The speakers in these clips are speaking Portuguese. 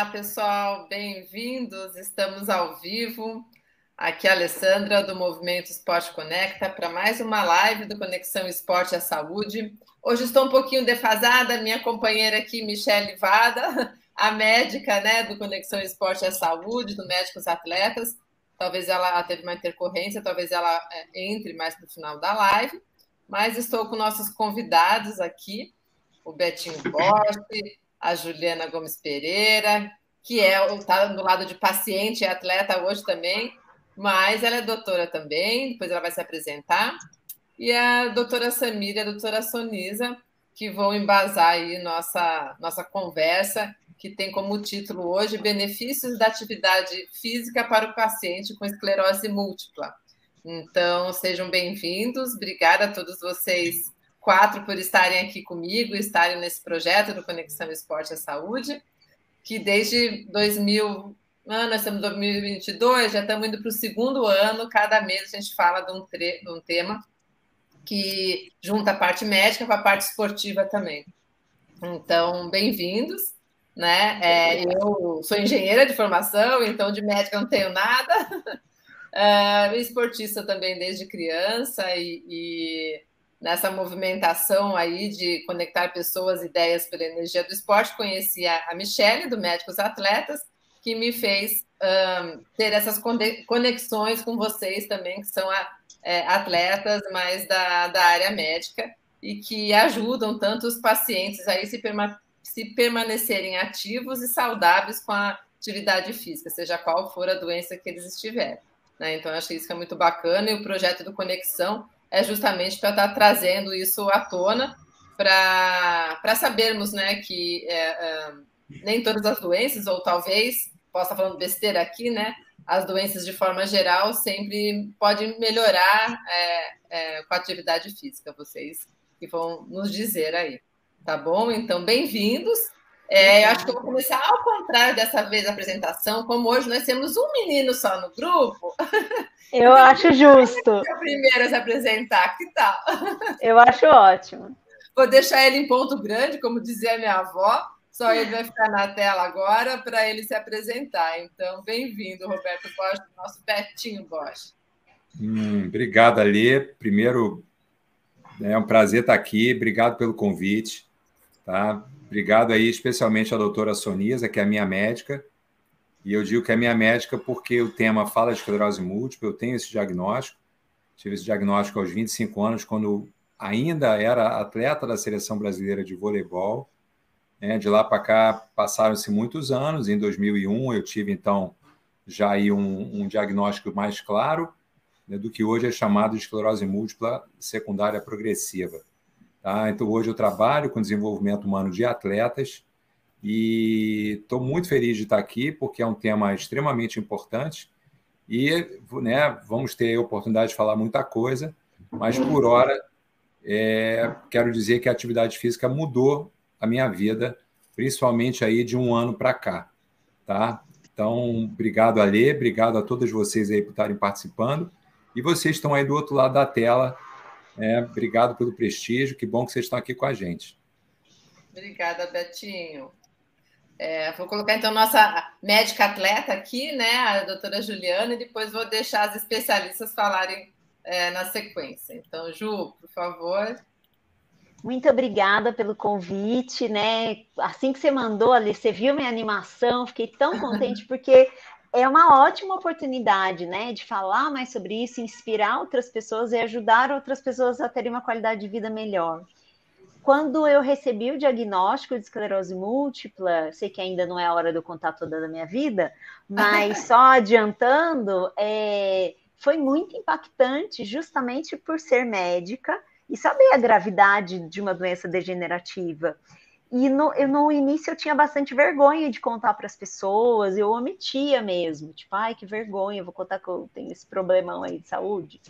Olá, pessoal, bem-vindos. Estamos ao vivo. Aqui é a Alessandra do Movimento Esporte Conecta para mais uma live do Conexão Esporte à Saúde. Hoje estou um pouquinho defasada, minha companheira aqui, Michelle Vada, a médica né, do Conexão Esporte à Saúde, do Médicos Atletas. Talvez ela teve uma intercorrência, talvez ela é, entre mais no final da live. Mas estou com nossos convidados aqui, o Betinho Bosch, a Juliana Gomes Pereira, que é está do lado de paciente e atleta hoje também, mas ela é doutora também, depois ela vai se apresentar. E a doutora Samira a doutora Sonisa, que vão embasar aí nossa, nossa conversa, que tem como título hoje Benefícios da Atividade Física para o Paciente com Esclerose Múltipla. Então, sejam bem-vindos. Obrigada a todos vocês quatro por estarem aqui comigo, estarem nesse projeto do Conexão Esporte à Saúde, que desde 2000, ah, nós estamos em 2022, já estamos indo para o segundo ano, cada mês a gente fala de um, de um tema que junta a parte médica com a parte esportiva também. Então, bem-vindos. Né? É, eu sou engenheira de formação, então de médica não tenho nada. Uh, esportista também desde criança e, e nessa movimentação aí de conectar pessoas, ideias pela energia do esporte, conheci a, Michelle, do Médicos Atletas, que me fez um, ter essas conexões com vocês também, que são a, é, atletas, mais da, da área médica, e que ajudam tanto os pacientes aí se, perma se permanecerem ativos e saudáveis com a atividade física, seja qual for a doença que eles estiverem. Né? Então, acho que isso é muito bacana, e o projeto do Conexão é justamente para estar tá trazendo isso à tona, para sabermos né, que é, é, nem todas as doenças, ou talvez, posso estar falando besteira aqui, né? As doenças de forma geral sempre podem melhorar é, é com a atividade física, vocês que vão nos dizer aí. Tá bom? Então, bem-vindos. É, eu acho que eu vou começar ao contrário dessa vez a apresentação, como hoje nós temos um menino só no grupo. Eu então, acho justo. É o primeiro a se apresentar, que tal? Eu acho ótimo. Vou deixar ele em ponto grande, como dizia minha avó, só ele vai ficar na tela agora para ele se apresentar. Então, bem-vindo, Roberto Bosch, nosso Betinho Bosch. Hum, obrigado, Alê. Primeiro, é um prazer estar aqui. Obrigado pelo convite. Tá? Obrigado aí, especialmente à doutora Sonisa, que é a minha médica. E eu digo que é minha médica porque o tema fala de esclerose múltipla, eu tenho esse diagnóstico. Tive esse diagnóstico aos 25 anos, quando ainda era atleta da seleção brasileira de voleibol. É, de lá para cá passaram-se muitos anos. Em 2001 eu tive então já aí um, um diagnóstico mais claro né, do que hoje é chamado de esclerose múltipla secundária progressiva. Tá? Então, hoje eu trabalho com desenvolvimento humano de atletas e estou muito feliz de estar aqui, porque é um tema extremamente importante e né, vamos ter a oportunidade de falar muita coisa, mas por hora é, quero dizer que a atividade física mudou a minha vida, principalmente aí de um ano para cá. Tá? Então, obrigado, Alê, obrigado a todos vocês aí por estarem participando. E vocês estão aí do outro lado da tela é, obrigado pelo prestígio, que bom que vocês estão aqui com a gente. Obrigada, Betinho. É, vou colocar então nossa médica atleta aqui, né, a doutora Juliana, e depois vou deixar as especialistas falarem é, na sequência. Então, Ju, por favor. Muito obrigada pelo convite, né? Assim que você mandou ali, você viu minha animação, fiquei tão contente porque é uma ótima oportunidade, né, de falar mais sobre isso, inspirar outras pessoas e ajudar outras pessoas a terem uma qualidade de vida melhor. Quando eu recebi o diagnóstico de esclerose múltipla, sei que ainda não é a hora de eu contar toda a minha vida, mas só adiantando, é, foi muito impactante, justamente por ser médica e saber a gravidade de uma doença degenerativa. E no, eu, no início eu tinha bastante vergonha de contar para as pessoas, eu omitia mesmo, tipo, ai, que vergonha, vou contar que eu tenho esse problemão aí de saúde.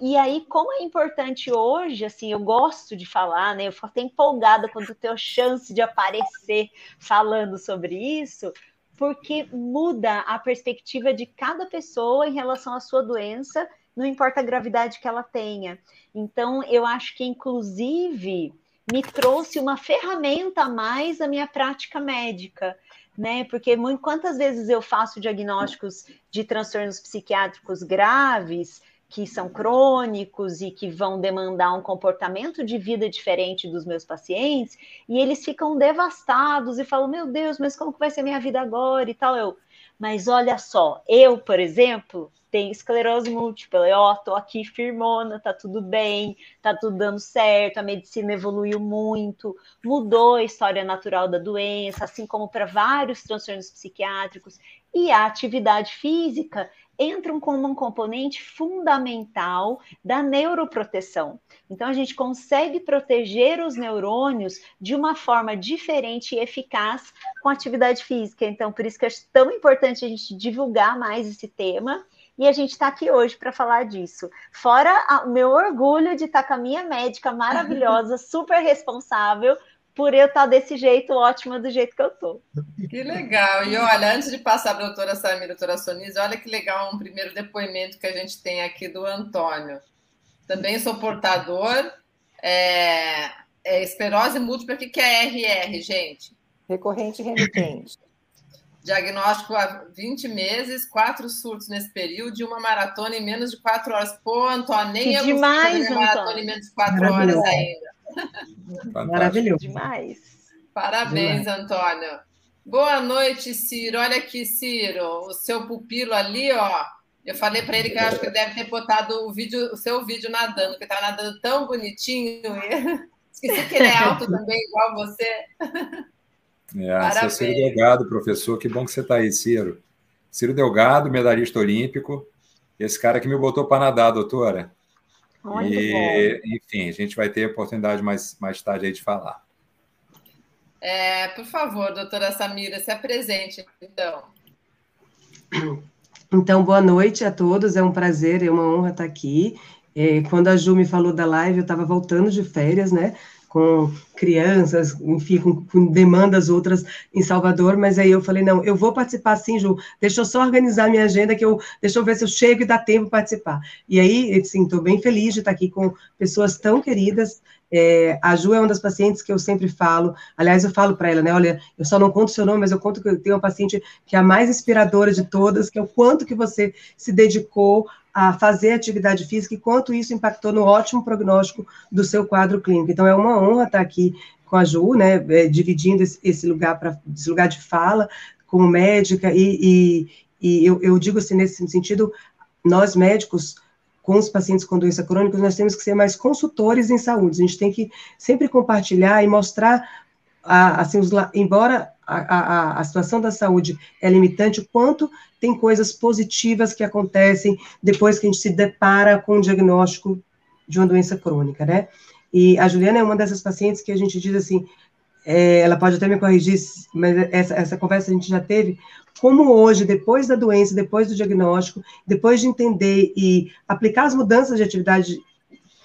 E aí, como é importante hoje, assim, eu gosto de falar, né? Eu fico até empolgada quando tenho chance de aparecer falando sobre isso, porque muda a perspectiva de cada pessoa em relação à sua doença, não importa a gravidade que ela tenha. Então, eu acho que, inclusive, me trouxe uma ferramenta a mais na minha prática médica, né? Porque muito, quantas vezes eu faço diagnósticos de transtornos psiquiátricos graves, que são crônicos e que vão demandar um comportamento de vida diferente dos meus pacientes, e eles ficam devastados e falam: Meu Deus, mas como que vai ser minha vida agora e tal? Eu, mas olha só, eu, por exemplo, tenho esclerose múltipla, eu ó, tô aqui firmona, tá tudo bem, tá tudo dando certo, a medicina evoluiu muito, mudou a história natural da doença, assim como para vários transtornos psiquiátricos, e a atividade física entram como um componente fundamental da neuroproteção. Então, a gente consegue proteger os neurônios de uma forma diferente e eficaz com atividade física. Então, por isso que é tão importante a gente divulgar mais esse tema. E a gente está aqui hoje para falar disso. Fora o meu orgulho de estar tá com a minha médica maravilhosa, super responsável, por eu estar desse jeito ótima do jeito que eu estou. Que legal. E olha, antes de passar para a doutora Samira, doutora Sonise, olha que legal um primeiro depoimento que a gente tem aqui do Antônio. Também sou portador. É, é esclerose múltipla. O que é RR, gente? Recorrente remitente. Diagnóstico há 20 meses, quatro surtos nesse período e uma maratona em menos de quatro horas. Pô, Antônio, nem que eu demais, maratona em menos de quatro horas ainda. Maravilhoso. Demais. Parabéns, Demais. Antônio. Boa noite, Ciro. Olha aqui, Ciro, o seu pupilo ali, ó. Eu falei para ele que eu acho que ele deve ter botado o vídeo, o seu vídeo nadando, porque tá nadando tão bonitinho. Esqueci que ele é alto também, igual você. É, Parabéns. Ciro Delgado, professor. Que bom que você está aí, Ciro. Ciro Delgado, medalhista olímpico. Esse cara que me botou para nadar, doutora. Muito e, bom. enfim, a gente vai ter a oportunidade mais, mais tarde aí de falar. É, por favor, doutora Samira, se apresente, então. Então, boa noite a todos, é um prazer, é uma honra estar aqui. É, quando a Ju me falou da live, eu estava voltando de férias, né? Com crianças, enfim, com, com, demandas outras em Salvador, mas aí eu falei, não, eu vou participar sim, Ju, deixa eu só organizar minha agenda, que eu, deixa eu ver se eu chego e dá tempo participar. E aí, sim, estou bem feliz de estar aqui com pessoas tão queridas, é, a Ju é uma das pacientes que eu sempre falo, aliás, eu falo para ela, né, olha, eu só não conto seu nome, mas eu conto que eu tenho uma paciente que é a mais inspiradora de todas, que é o quanto que você se dedicou a fazer atividade física e quanto isso impactou no ótimo prognóstico do seu quadro clínico. Então, é uma honra estar aqui com a Ju, né, é, dividindo esse, lugar para esse lugar de fala como médica e, e, e eu, eu, digo assim nesse sentido, nós médicos com os pacientes com doença crônica, nós temos que ser mais consultores em saúde. A gente tem que sempre compartilhar e mostrar, assim, os, embora a, a, a, situação da saúde é limitante, o quanto tem coisas positivas que acontecem depois que a gente se depara com o diagnóstico de uma doença crônica, né? E a Juliana é uma dessas pacientes que a gente diz assim, é, ela pode até me corrigir, mas essa, essa conversa a gente já teve, como hoje, depois da doença, depois do diagnóstico, depois de entender e aplicar as mudanças de atividade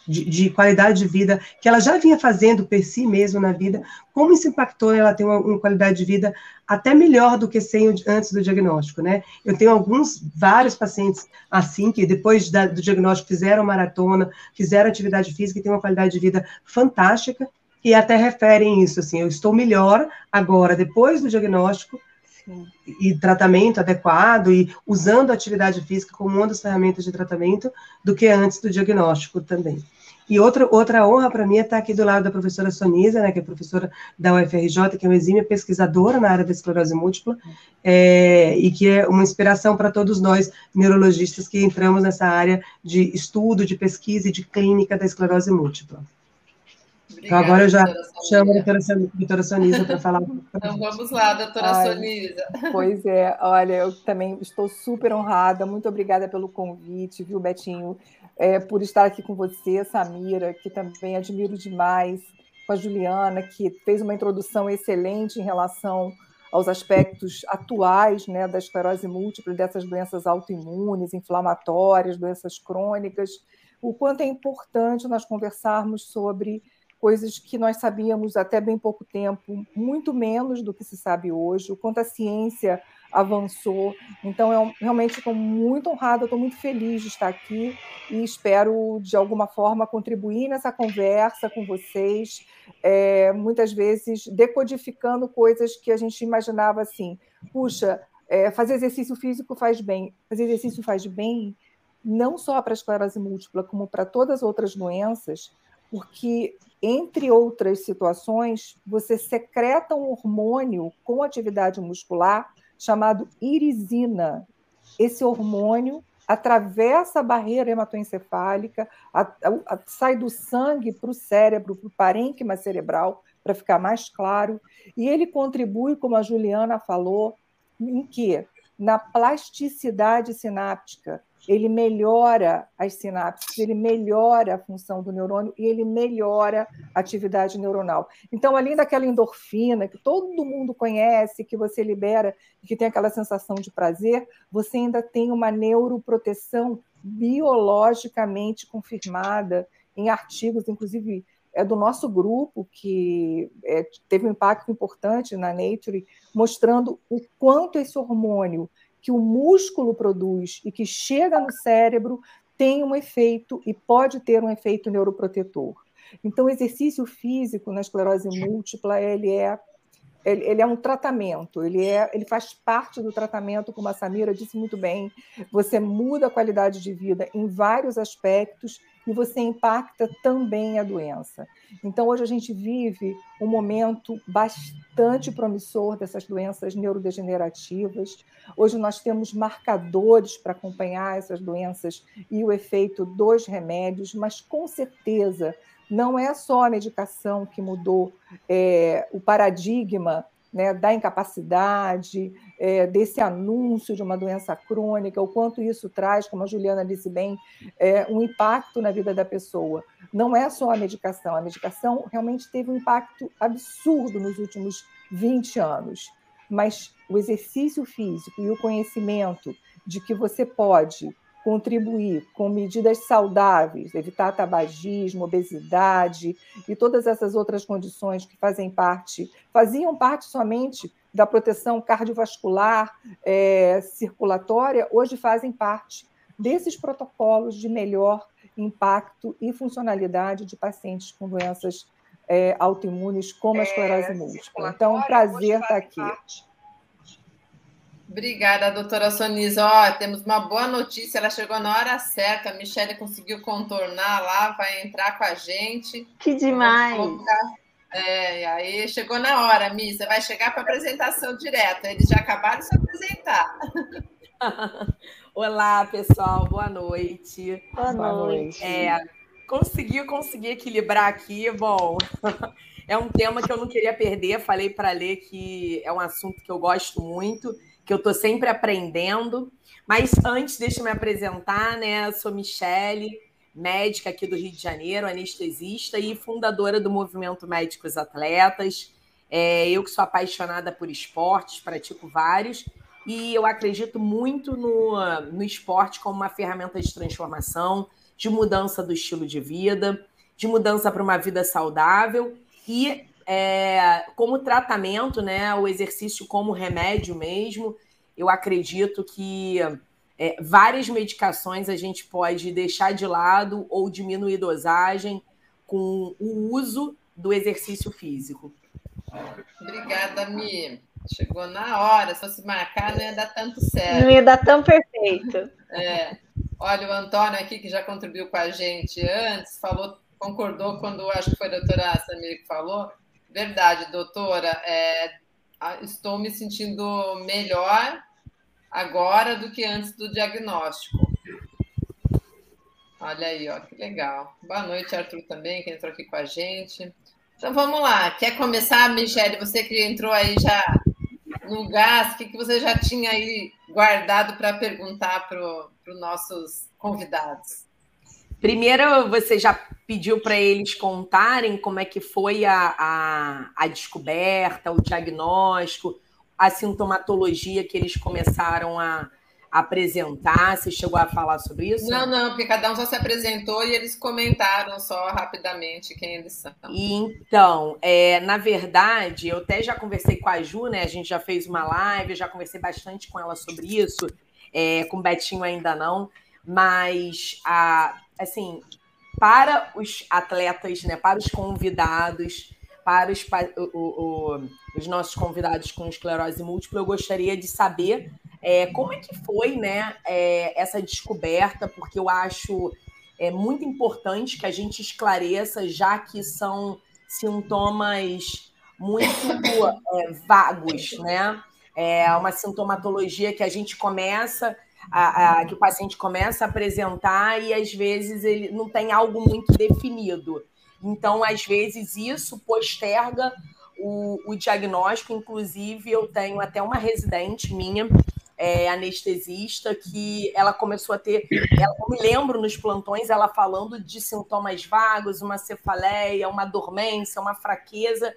de, de, qualidade de vida que ela já vinha fazendo por si mesma na vida, como isso impactou ela ter uma, uma, qualidade de vida até melhor do que sem antes do diagnóstico, né? Eu tenho alguns, vários pacientes assim, que depois da, do diagnóstico fizeram maratona, fizeram atividade física e têm uma qualidade de vida fantástica, e até referem isso, assim, eu estou melhor agora, depois do diagnóstico, e tratamento adequado e usando a atividade física como uma das ferramentas de tratamento do que antes do diagnóstico também. E outra, outra honra para mim é estar aqui do lado da professora Sonisa, né, que é professora da UFRJ, que é uma exímia pesquisadora na área da esclerose múltipla, é, e que é uma inspiração para todos nós, neurologistas, que entramos nessa área de estudo, de pesquisa e de clínica da esclerose múltipla. Obrigada, então agora eu já chamo a doutora, doutora Sonisa para falar. Então vamos lá, doutora Ai, Sonisa. Pois é, olha, eu também estou super honrada, muito obrigada pelo convite, viu, Betinho? é, por estar aqui com você, Samira, que também admiro demais, com a Juliana, que fez uma introdução excelente em relação aos aspectos atuais né, da esclerose múltipla, dessas doenças autoimunes, inflamatórias, doenças crônicas, o quanto é importante nós conversarmos sobre coisas que nós sabíamos até bem pouco tempo, muito menos do que se sabe hoje, o quanto a ciência avançou. Então, eu realmente estou muito honrada, estou muito feliz de estar aqui e espero, de alguma forma, contribuir nessa conversa com vocês, é, muitas vezes decodificando coisas que a gente imaginava assim, puxa, é, fazer exercício físico faz bem. Fazer exercício faz bem não só para a esclerose múltipla, como para todas as outras doenças, porque, entre outras situações, você secreta um hormônio com atividade muscular chamado irisina. Esse hormônio atravessa a barreira hematoencefálica, a, a, a, sai do sangue para o cérebro, para o parênquima cerebral, para ficar mais claro, e ele contribui, como a Juliana falou, em quê? Na plasticidade sináptica, ele melhora as sinapses, ele melhora a função do neurônio e ele melhora a atividade neuronal. Então, além daquela endorfina que todo mundo conhece, que você libera e que tem aquela sensação de prazer, você ainda tem uma neuroproteção biologicamente confirmada em artigos, inclusive é do nosso grupo, que é, teve um impacto importante na Nature, mostrando o quanto esse hormônio que o músculo produz e que chega no cérebro tem um efeito e pode ter um efeito neuroprotetor. Então, o exercício físico na esclerose múltipla ele é ele, é um tratamento, ele, é, ele faz parte do tratamento, como a Samira disse muito bem. Você muda a qualidade de vida em vários aspectos e você impacta também a doença. Então, hoje a gente vive um momento bastante promissor dessas doenças neurodegenerativas. Hoje nós temos marcadores para acompanhar essas doenças e o efeito dos remédios, mas com certeza não é só a medicação que mudou é, o paradigma né, da incapacidade, é, desse anúncio de uma doença crônica, o quanto isso traz, como a Juliana disse bem, é, um impacto na vida da pessoa. Não é só a medicação, a medicação realmente teve um impacto absurdo nos últimos 20 anos, mas o exercício físico e o conhecimento de que você pode contribuir com medidas saudáveis, evitar tabagismo, obesidade e todas essas outras condições que fazem parte, faziam parte somente da proteção cardiovascular, é, circulatória, hoje fazem parte desses protocolos de melhor impacto e funcionalidade de pacientes com doenças é, autoimunes, como a esclerose é, múltipla. Então, é um prazer estar aqui. Parte Obrigada, doutora Sonisa. Ó, temos uma boa notícia, ela chegou na hora certa, a Michelle conseguiu contornar lá, vai entrar com a gente. Que demais! É, aí chegou na hora, Mi, você vai chegar para apresentação direta. Eles já acabaram de se apresentar. Olá, pessoal, boa noite. Boa, boa noite. É, consegui, consegui equilibrar aqui. Bom, é um tema que eu não queria perder. Falei para ler que é um assunto que eu gosto muito que eu estou sempre aprendendo. Mas antes, deixa eu me apresentar, né? Eu sou Michele, médica aqui do Rio de Janeiro, anestesista e fundadora do Movimento Médicos Atletas. É, eu que sou apaixonada por esportes, pratico vários, e eu acredito muito no, no esporte como uma ferramenta de transformação, de mudança do estilo de vida, de mudança para uma vida saudável e é, como tratamento, né, o exercício como remédio mesmo, eu acredito que é, várias medicações a gente pode deixar de lado ou diminuir dosagem com o uso do exercício físico. Obrigada, Mi. Chegou na hora. Se fosse marcar, não ia dar tanto certo. Não ia dar tão perfeito. É. Olha, o Antônio aqui, que já contribuiu com a gente antes, falou, concordou quando acho que foi a doutora Samir que falou, Verdade, doutora. É, estou me sentindo melhor agora do que antes do diagnóstico. Olha aí, ó, que legal. Boa noite, Arthur, também, que entrou aqui com a gente. Então vamos lá. Quer começar, Michele? Você que entrou aí já no gás, o que, que você já tinha aí guardado para perguntar para os nossos convidados? Primeiro, você já pediu para eles contarem como é que foi a, a, a, descoberta, o diagnóstico, a sintomatologia que eles começaram a, apresentar? Você chegou a falar sobre isso? Não, não, porque cada um só se apresentou e eles comentaram só rapidamente quem eles são. Então, é, na verdade, eu até já conversei com a Ju, né? A gente já fez uma live, já conversei bastante com ela sobre isso, é, com o Betinho ainda não, mas a, assim, para os atletas, né, para os convidados, para os, o, o, os nossos convidados com esclerose múltipla, eu gostaria de saber é, como é que foi né, é, essa descoberta, porque eu acho é, muito importante que a gente esclareça, já que são sintomas muito é, vagos, né? É uma sintomatologia que a gente começa, a, a, que o paciente começa a apresentar e às vezes ele não tem algo muito definido. Então, às vezes, isso posterga o, o diagnóstico. Inclusive, eu tenho até uma residente minha é, anestesista que ela começou a ter. Ela, eu me lembro nos plantões ela falando de sintomas vagos, uma cefaleia, uma dormência, uma fraqueza.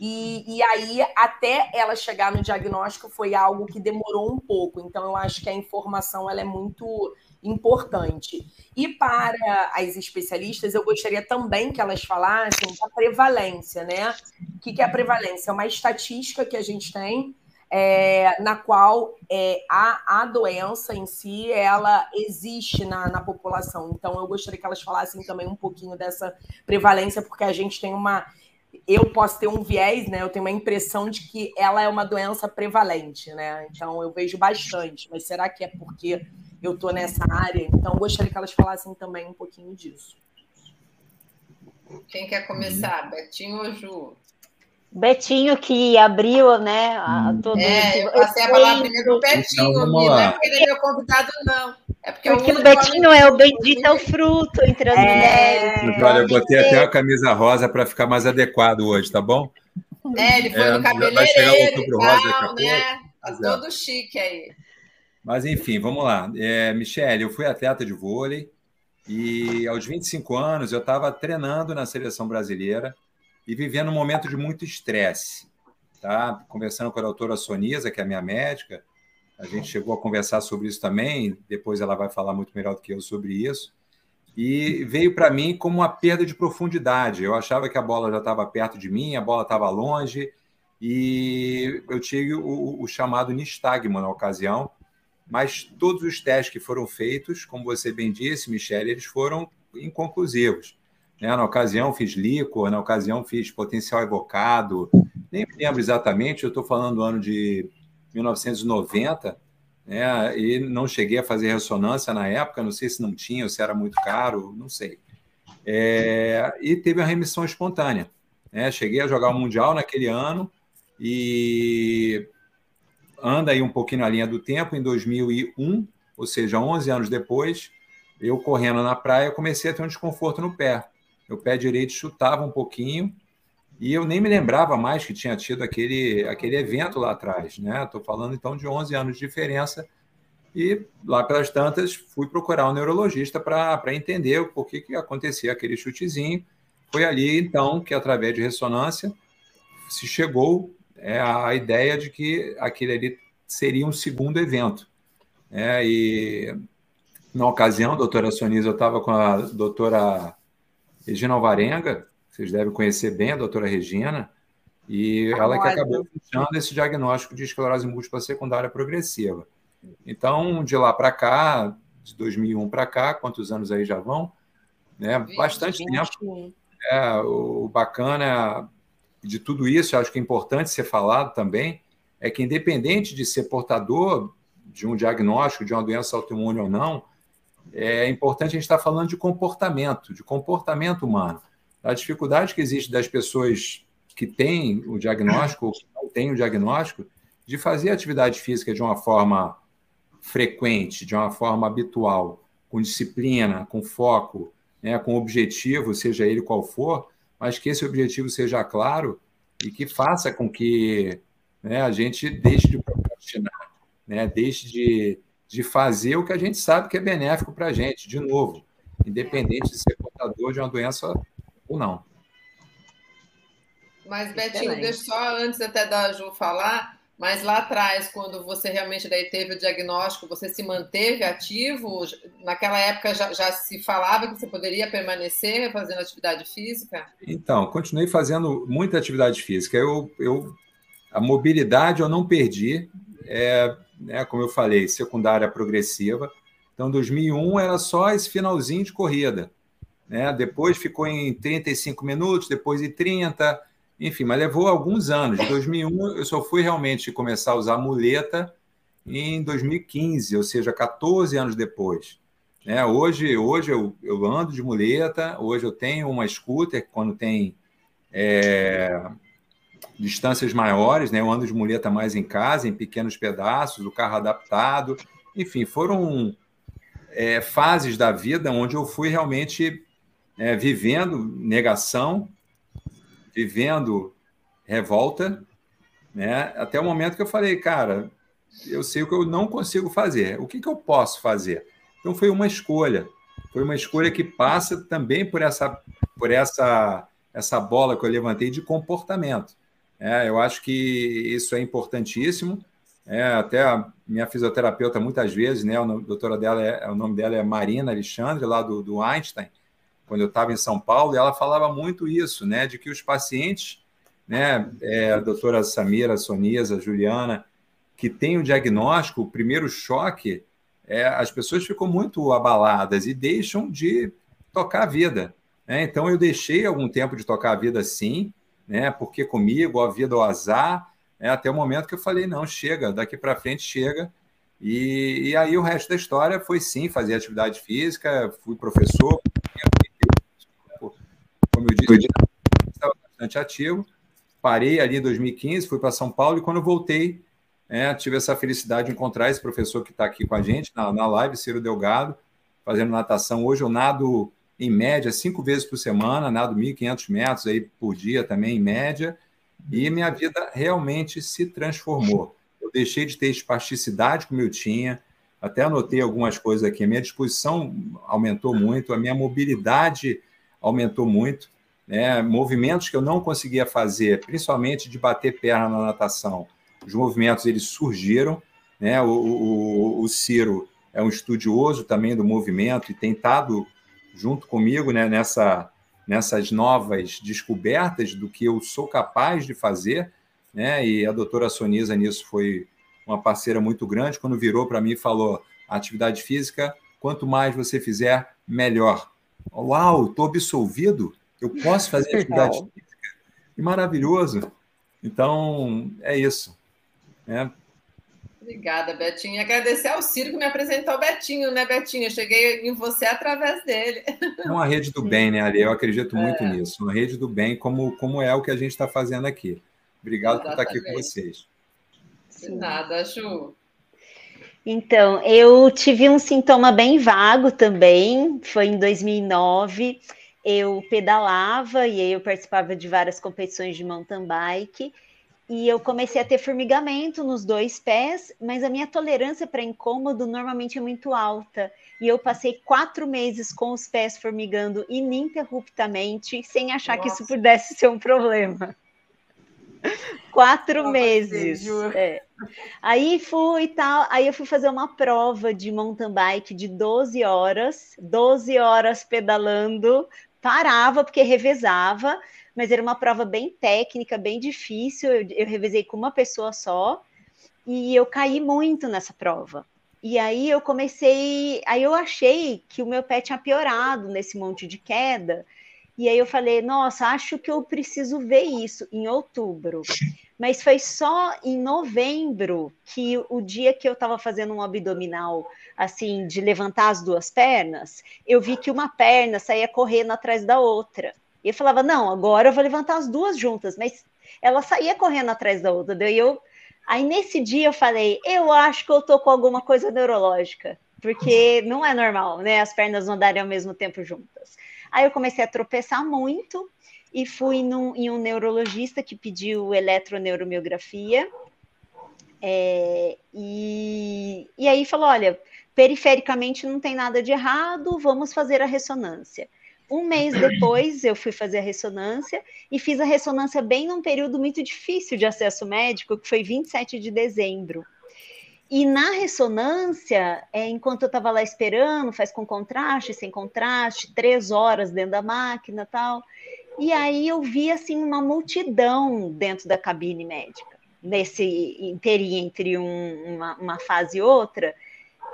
E, e aí, até ela chegar no diagnóstico, foi algo que demorou um pouco. Então, eu acho que a informação ela é muito importante. E para as especialistas, eu gostaria também que elas falassem da prevalência, né? O que é a prevalência? É uma estatística que a gente tem é, na qual é, a, a doença em si ela existe na, na população. Então, eu gostaria que elas falassem também um pouquinho dessa prevalência, porque a gente tem uma. Eu posso ter um viés, né? Eu tenho uma impressão de que ela é uma doença prevalente, né? Então, eu vejo bastante, mas será que é porque eu estou nessa área? Então, gostaria que elas falassem também um pouquinho disso. Quem quer começar? Betinho ou Ju? Betinho que abriu, né? A, hum. todo é, eu passei a palavra primeiro do Betinho, então, não é porque ele é meu convidado, não. É porque, porque o Betinho é o bendito é o fruto entre as é... mulheres. Olha, eu botei até a camisa rosa para ficar mais adequado hoje, tá bom? É, ele foi é, no cabeleireiro vai chegar o outubro rosa daqui a pouco. Né? Tá todo chique aí. Mas enfim, vamos lá. É, Michele, eu fui atleta de vôlei e aos 25 anos eu estava treinando na seleção brasileira e vivendo um momento de muito estresse. Tá? Conversando com a doutora Sonisa, que é a minha médica, a gente chegou a conversar sobre isso também, depois ela vai falar muito melhor do que eu sobre isso. E veio para mim como uma perda de profundidade. Eu achava que a bola já estava perto de mim, a bola estava longe, e eu tive o, o chamado nistagmo na ocasião, mas todos os testes que foram feitos, como você bem disse, Michele, eles foram inconclusivos. Né? Na ocasião fiz líquor, na ocasião fiz potencial evocado, nem me lembro exatamente, eu estou falando do ano de 1990, né? e não cheguei a fazer ressonância na época, não sei se não tinha ou se era muito caro, não sei. É, e teve a remissão espontânea. Né? Cheguei a jogar o Mundial naquele ano e anda aí um pouquinho na linha do tempo, em 2001, ou seja, 11 anos depois, eu correndo na praia comecei a ter um desconforto no pé meu pé direito chutava um pouquinho e eu nem me lembrava mais que tinha tido aquele, aquele evento lá atrás, né? Estou falando então de 11 anos de diferença e lá pelas tantas fui procurar um neurologista para entender o porquê que acontecia aquele chutezinho. Foi ali então que através de ressonância se chegou é, à ideia de que aquele ali seria um segundo evento. É, e na ocasião, doutora Sonisa, eu estava com a doutora Regina Alvarenga, vocês devem conhecer bem a doutora Regina, e ela que acabou fechando esse diagnóstico de esclerose múltipla secundária progressiva. Então, de lá para cá, de 2001 para cá, quantos anos aí já vão? Né? Bastante 20, tempo. É, o bacana de tudo isso, acho que é importante ser falado também, é que independente de ser portador de um diagnóstico de uma doença autoimune ou não, é importante a gente estar falando de comportamento, de comportamento humano. A dificuldade que existe das pessoas que têm o diagnóstico ou que não têm o diagnóstico de fazer atividade física de uma forma frequente, de uma forma habitual, com disciplina, com foco, né, com objetivo, seja ele qual for, mas que esse objetivo seja claro e que faça com que né, a gente deixe de procrastinar, né, deixe de de fazer o que a gente sabe que é benéfico para a gente. De novo, independente de ser portador de uma doença ou não. Mas, Betinho, deixa só antes até da Ju falar, mas lá atrás, quando você realmente daí teve o diagnóstico, você se manteve ativo? Naquela época já, já, se falava que você poderia permanecer fazendo atividade física? Então, continuei fazendo muita atividade física. Eu, eu a mobilidade eu não perdi, é, né, como eu falei, secundária progressiva. Então, 2001 era só esse finalzinho de corrida. Né? Depois ficou em 35 minutos, depois em 30, enfim, mas levou alguns anos. Em 2001, eu só fui realmente começar a usar muleta em 2015, ou seja, 14 anos depois. Né? Hoje, hoje eu, eu ando de muleta, hoje eu tenho uma scooter, quando tem é, distâncias maiores, né? eu ando de muleta mais em casa, em pequenos pedaços, o carro adaptado. Enfim, foram é, fases da vida onde eu fui realmente é, vivendo negação, vivendo revolta, né? Até o momento que eu falei, cara, eu sei o que eu não consigo fazer. O que, que eu posso fazer? Então foi uma escolha. Foi uma escolha que passa também por essa, por essa, essa bola que eu levantei de comportamento. É, eu acho que isso é importantíssimo. É, até a minha fisioterapeuta, muitas vezes, né, o, doutora dela é, o nome dela é Marina Alexandre, lá do, do Einstein, quando eu estava em São Paulo, e ela falava muito isso, né, de que os pacientes, né, é, a doutora Samira, a Sonias, a Juliana, que tem o diagnóstico, o primeiro choque, é, as pessoas ficam muito abaladas e deixam de tocar a vida. Né? Então, eu deixei algum tempo de tocar a vida sim, né, porque comigo, a vida, o azar, é, até o momento que eu falei, não, chega, daqui para frente chega, e, e, aí o resto da história foi sim fazer atividade física, fui professor, como eu disse, estava bastante ativo. Parei ali em 2015, fui para São Paulo e quando voltei, é, tive essa felicidade de encontrar esse professor que está aqui com a gente na, na live, Ciro Delgado, fazendo natação. Hoje eu nado em média cinco vezes por semana, nado 1.500 metros aí por dia também, em média, e minha vida realmente se transformou. Eu deixei de ter espasticidade como eu tinha, até anotei algumas coisas aqui. A minha disposição aumentou muito, a minha mobilidade aumentou muito. Né? Movimentos que eu não conseguia fazer, principalmente de bater perna na natação, os movimentos eles surgiram. Né? O, o, o Ciro é um estudioso também do movimento e tem estado junto comigo né, nessa, nessas novas descobertas do que eu sou capaz de fazer. Né? E a doutora Sonisa nisso foi uma parceira muito grande, quando virou para mim e falou: atividade física, quanto mais você fizer, melhor. Uau, estou absolvido? Eu posso fazer atividade física? Que maravilhoso! Então, é isso. Né? Obrigada, Betinho. E agradecer ao Ciro que me apresentou o Betinho, né, Betinho? Eu cheguei em você através dele. É uma rede do bem, né, Ali? Eu acredito muito é. nisso. Uma rede do bem, como, como é o que a gente está fazendo aqui. Obrigado Exatamente. por estar aqui com vocês. De nada, Ju. Então, eu tive um sintoma bem vago também, foi em 2009. Eu pedalava e aí eu participava de várias competições de mountain bike e eu comecei a ter formigamento nos dois pés, mas a minha tolerância para incômodo normalmente é muito alta. E eu passei quatro meses com os pés formigando ininterruptamente, sem achar Nossa. que isso pudesse ser um problema. Quatro meses. É. Aí fui e tal. Aí eu fui fazer uma prova de mountain bike de 12 horas, 12 horas pedalando, parava porque revezava, mas era uma prova bem técnica, bem difícil. Eu, eu revezei com uma pessoa só e eu caí muito nessa prova. E aí eu comecei, aí eu achei que o meu pé tinha piorado nesse monte de queda. E aí eu falei, nossa, acho que eu preciso ver isso em outubro. Mas foi só em novembro que o dia que eu estava fazendo um abdominal, assim, de levantar as duas pernas, eu vi que uma perna saía correndo atrás da outra. E falava, não, agora eu vou levantar as duas juntas, mas ela saía correndo atrás da outra. Daí eu, aí nesse dia eu falei, eu acho que eu tô com alguma coisa neurológica, porque não é normal, né? As pernas não andarem ao mesmo tempo juntas. Aí eu comecei a tropeçar muito e fui num, em um neurologista que pediu eletroneuromiografia. É, e, e aí falou: olha, perifericamente não tem nada de errado, vamos fazer a ressonância. Um mês depois, eu fui fazer a ressonância e fiz a ressonância bem num período muito difícil de acesso médico, que foi 27 de dezembro. E na ressonância, é, enquanto eu estava lá esperando, faz com contraste, sem contraste, três horas dentro da máquina tal. E aí eu vi assim uma multidão dentro da cabine médica, nesse inteirinho entre um, uma, uma fase e outra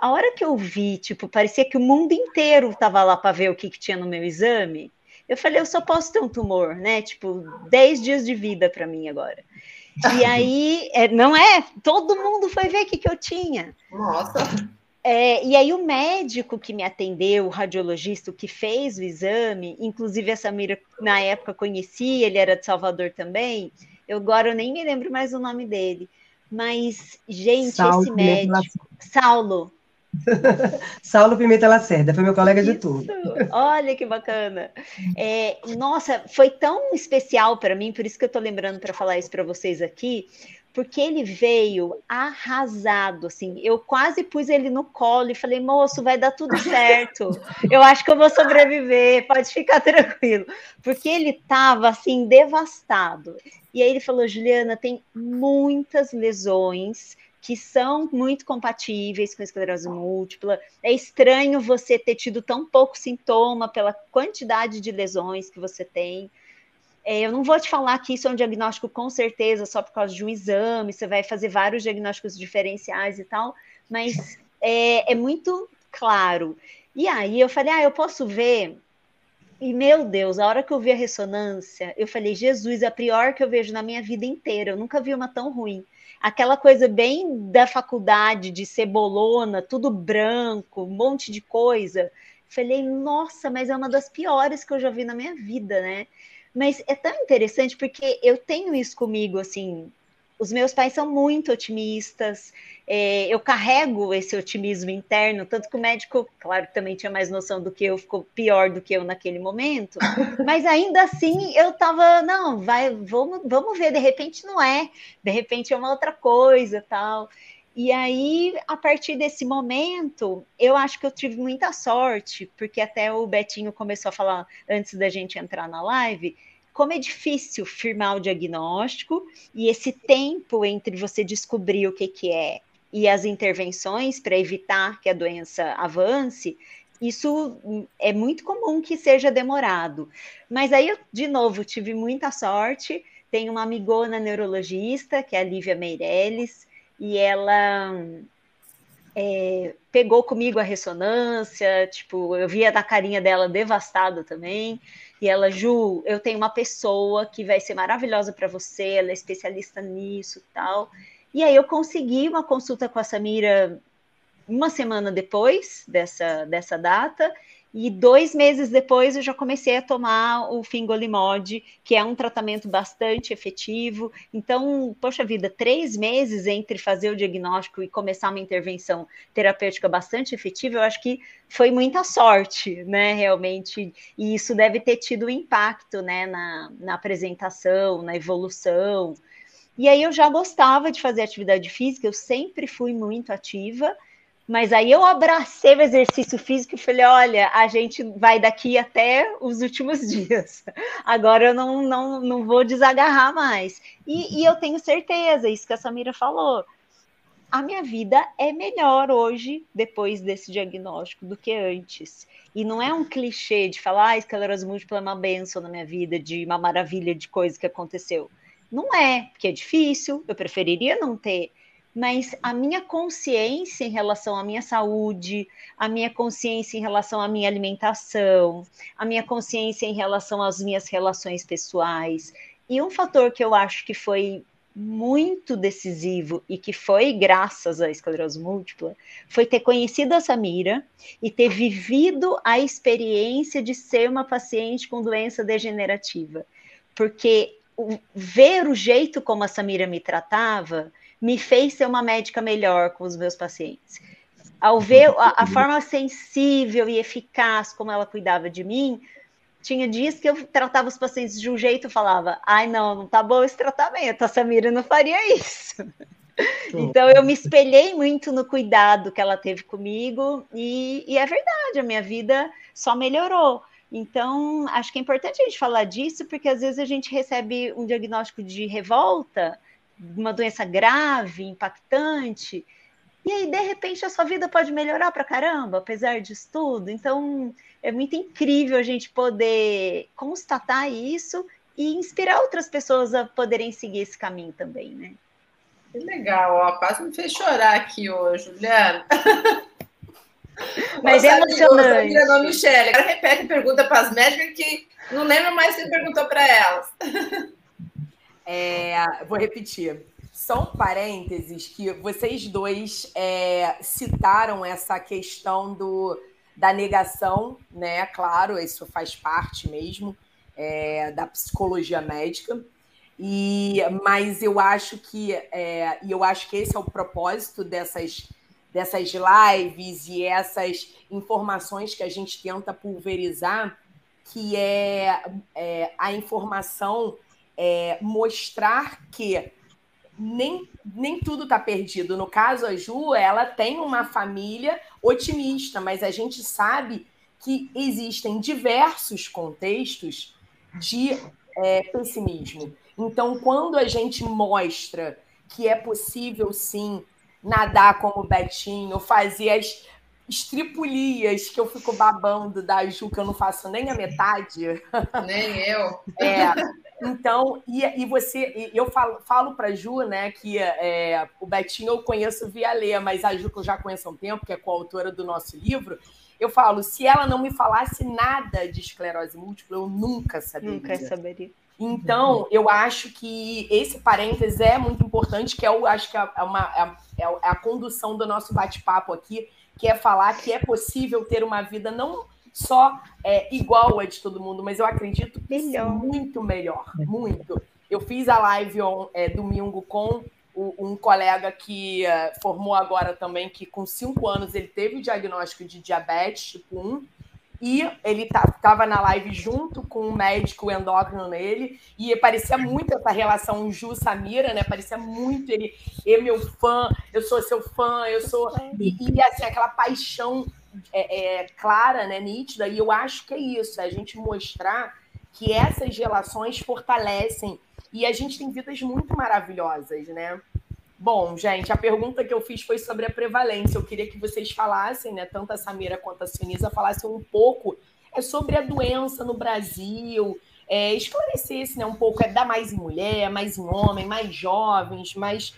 a hora que eu vi, tipo, parecia que o mundo inteiro estava lá para ver o que, que tinha no meu exame. Eu falei, eu só posso ter um tumor, né? Tipo, 10 dias de vida para mim agora. E aí, é, não é? Todo mundo foi ver o que, que eu tinha. Nossa. É, e aí, o médico que me atendeu, o radiologista que fez o exame, inclusive a Samira, na época, conhecia, ele era de Salvador também. Eu agora eu nem me lembro mais o nome dele. Mas, gente, Saulo, esse médico. Saulo, Saulo Pimenta Lacerda, foi meu colega Isso. de turno. Olha que bacana. É, nossa, foi tão especial para mim, por isso que eu estou lembrando para falar isso para vocês aqui, porque ele veio arrasado, assim. Eu quase pus ele no colo e falei, moço, vai dar tudo certo. Eu acho que eu vou sobreviver, pode ficar tranquilo. Porque ele estava, assim, devastado. E aí ele falou, Juliana, tem muitas lesões que são muito compatíveis com esclerose múltipla. É estranho você ter tido tão pouco sintoma pela quantidade de lesões que você tem. É, eu não vou te falar que isso é um diagnóstico com certeza só por causa de um exame, você vai fazer vários diagnósticos diferenciais e tal, mas é, é muito claro. E aí eu falei, ah, eu posso ver e meu Deus, a hora que eu vi a ressonância, eu falei, Jesus, é a pior que eu vejo na minha vida inteira. Eu nunca vi uma tão ruim aquela coisa bem da faculdade, de cebolona, tudo branco, um monte de coisa. Falei, nossa, mas é uma das piores que eu já vi na minha vida, né? Mas é tão interessante porque eu tenho isso comigo, assim, os meus pais são muito otimistas, é, eu carrego esse otimismo interno, tanto que o médico, claro, também tinha mais noção do que eu, ficou pior do que eu naquele momento, mas ainda assim eu estava, não, vai, vamos, vamos ver, de repente não é, de repente é uma outra coisa, tal. E aí, a partir desse momento, eu acho que eu tive muita sorte, porque até o Betinho começou a falar antes da gente entrar na live, como é difícil firmar o diagnóstico e esse tempo entre você descobrir o que, que é e as intervenções para evitar que a doença avance, isso é muito comum que seja demorado. Mas aí eu, de novo, tive muita sorte. Tenho uma amigona neurologista, que é a Lívia Meirelles, e ela é, pegou comigo a ressonância, tipo, eu via da carinha dela devastada também. E ela, Ju, eu tenho uma pessoa que vai ser maravilhosa para você, ela é especialista nisso tal. E aí eu consegui uma consulta com a Samira uma semana depois dessa, dessa data, e dois meses depois eu já comecei a tomar o fingolimod, que é um tratamento bastante efetivo. Então, poxa vida, três meses entre fazer o diagnóstico e começar uma intervenção terapêutica bastante efetiva, eu acho que foi muita sorte, né, realmente. E isso deve ter tido impacto, né, na, na apresentação, na evolução. E aí eu já gostava de fazer atividade física, eu sempre fui muito ativa, mas aí eu abracei o exercício físico e falei: olha, a gente vai daqui até os últimos dias. Agora eu não, não, não vou desagarrar mais. E, e eu tenho certeza, isso que a Samira falou. A minha vida é melhor hoje, depois desse diagnóstico, do que antes. E não é um clichê de falar, ah, esclerose múltipla é uma benção na minha vida, de uma maravilha de coisa que aconteceu. Não é, porque é difícil, eu preferiria não ter mas a minha consciência em relação à minha saúde, a minha consciência em relação à minha alimentação, a minha consciência em relação às minhas relações pessoais. E um fator que eu acho que foi muito decisivo e que foi graças à esclerose múltipla foi ter conhecido a Samira e ter vivido a experiência de ser uma paciente com doença degenerativa. Porque ver o jeito como a Samira me tratava me fez ser uma médica melhor com os meus pacientes. Ao ver a, a forma sensível e eficaz como ela cuidava de mim, tinha dias que eu tratava os pacientes de um jeito e falava: ai, não, não tá bom esse tratamento, a Samira não faria isso. Então eu me espelhei muito no cuidado que ela teve comigo e, e, é verdade, a minha vida só melhorou. Então acho que é importante a gente falar disso porque às vezes a gente recebe um diagnóstico de revolta, uma doença grave, impactante, e aí de repente a sua vida pode melhorar para caramba, apesar disso tudo. Então é muito incrível a gente poder constatar isso e inspirar outras pessoas a poderem seguir esse caminho também, né? Que legal, ó, quase me fez chorar aqui hoje, Juliana. Mas é emocionante. Não, Michelle. Agora repete a pergunta para as médicas que não lembro mais se perguntou para elas. É, vou repetir. Só um parênteses que vocês dois é, citaram essa questão do, da negação, né? Claro, isso faz parte mesmo é, da psicologia médica. E, mas eu acho que é, e eu acho que esse é o propósito dessas dessas lives e essas informações que a gente tenta pulverizar, que é, é a informação é, mostrar que nem, nem tudo está perdido. No caso, a Ju, ela tem uma família otimista, mas a gente sabe que existem diversos contextos de é, pessimismo. Então, quando a gente mostra que é possível sim nadar como Betinho, fazer as estripulias que eu fico babando da Ju, que eu não faço nem a metade. Nem eu. É. Então, e, e você, eu falo, falo para Ju, né, que é, o Betinho eu conheço via ler, mas a Ju que eu já conheço há um tempo, que é coautora do nosso livro, eu falo, se ela não me falasse nada de esclerose múltipla, eu nunca saberia. Nunca saberia. Então, eu acho que esse parênteses é muito importante, que é o, acho que é, uma, é, é a condução do nosso bate-papo aqui, que é falar que é possível ter uma vida não só é, igual a de todo mundo, mas eu acredito que melhor. muito melhor, muito. Eu fiz a live on, é, domingo com um colega que uh, formou agora também, que com cinco anos ele teve o diagnóstico de diabetes tipo 1, e ele estava tá, na live junto com um médico endócrino nele, e parecia muito essa relação Ju-Samira, né? Parecia muito ele, é meu fã, eu sou seu fã, eu sou. E, e assim, aquela paixão é, é, clara, né, nítida, e eu acho que é isso, é a gente mostrar que essas relações fortalecem e a gente tem vidas muito maravilhosas, né? Bom, gente, a pergunta que eu fiz foi sobre a prevalência. Eu queria que vocês falassem, né, tanto a Samira quanto a Sinisa, falassem um pouco é, sobre a doença no Brasil, é, esclarecesse né, um pouco, é dar mais em mulher, mais em homem, mais jovens, mais.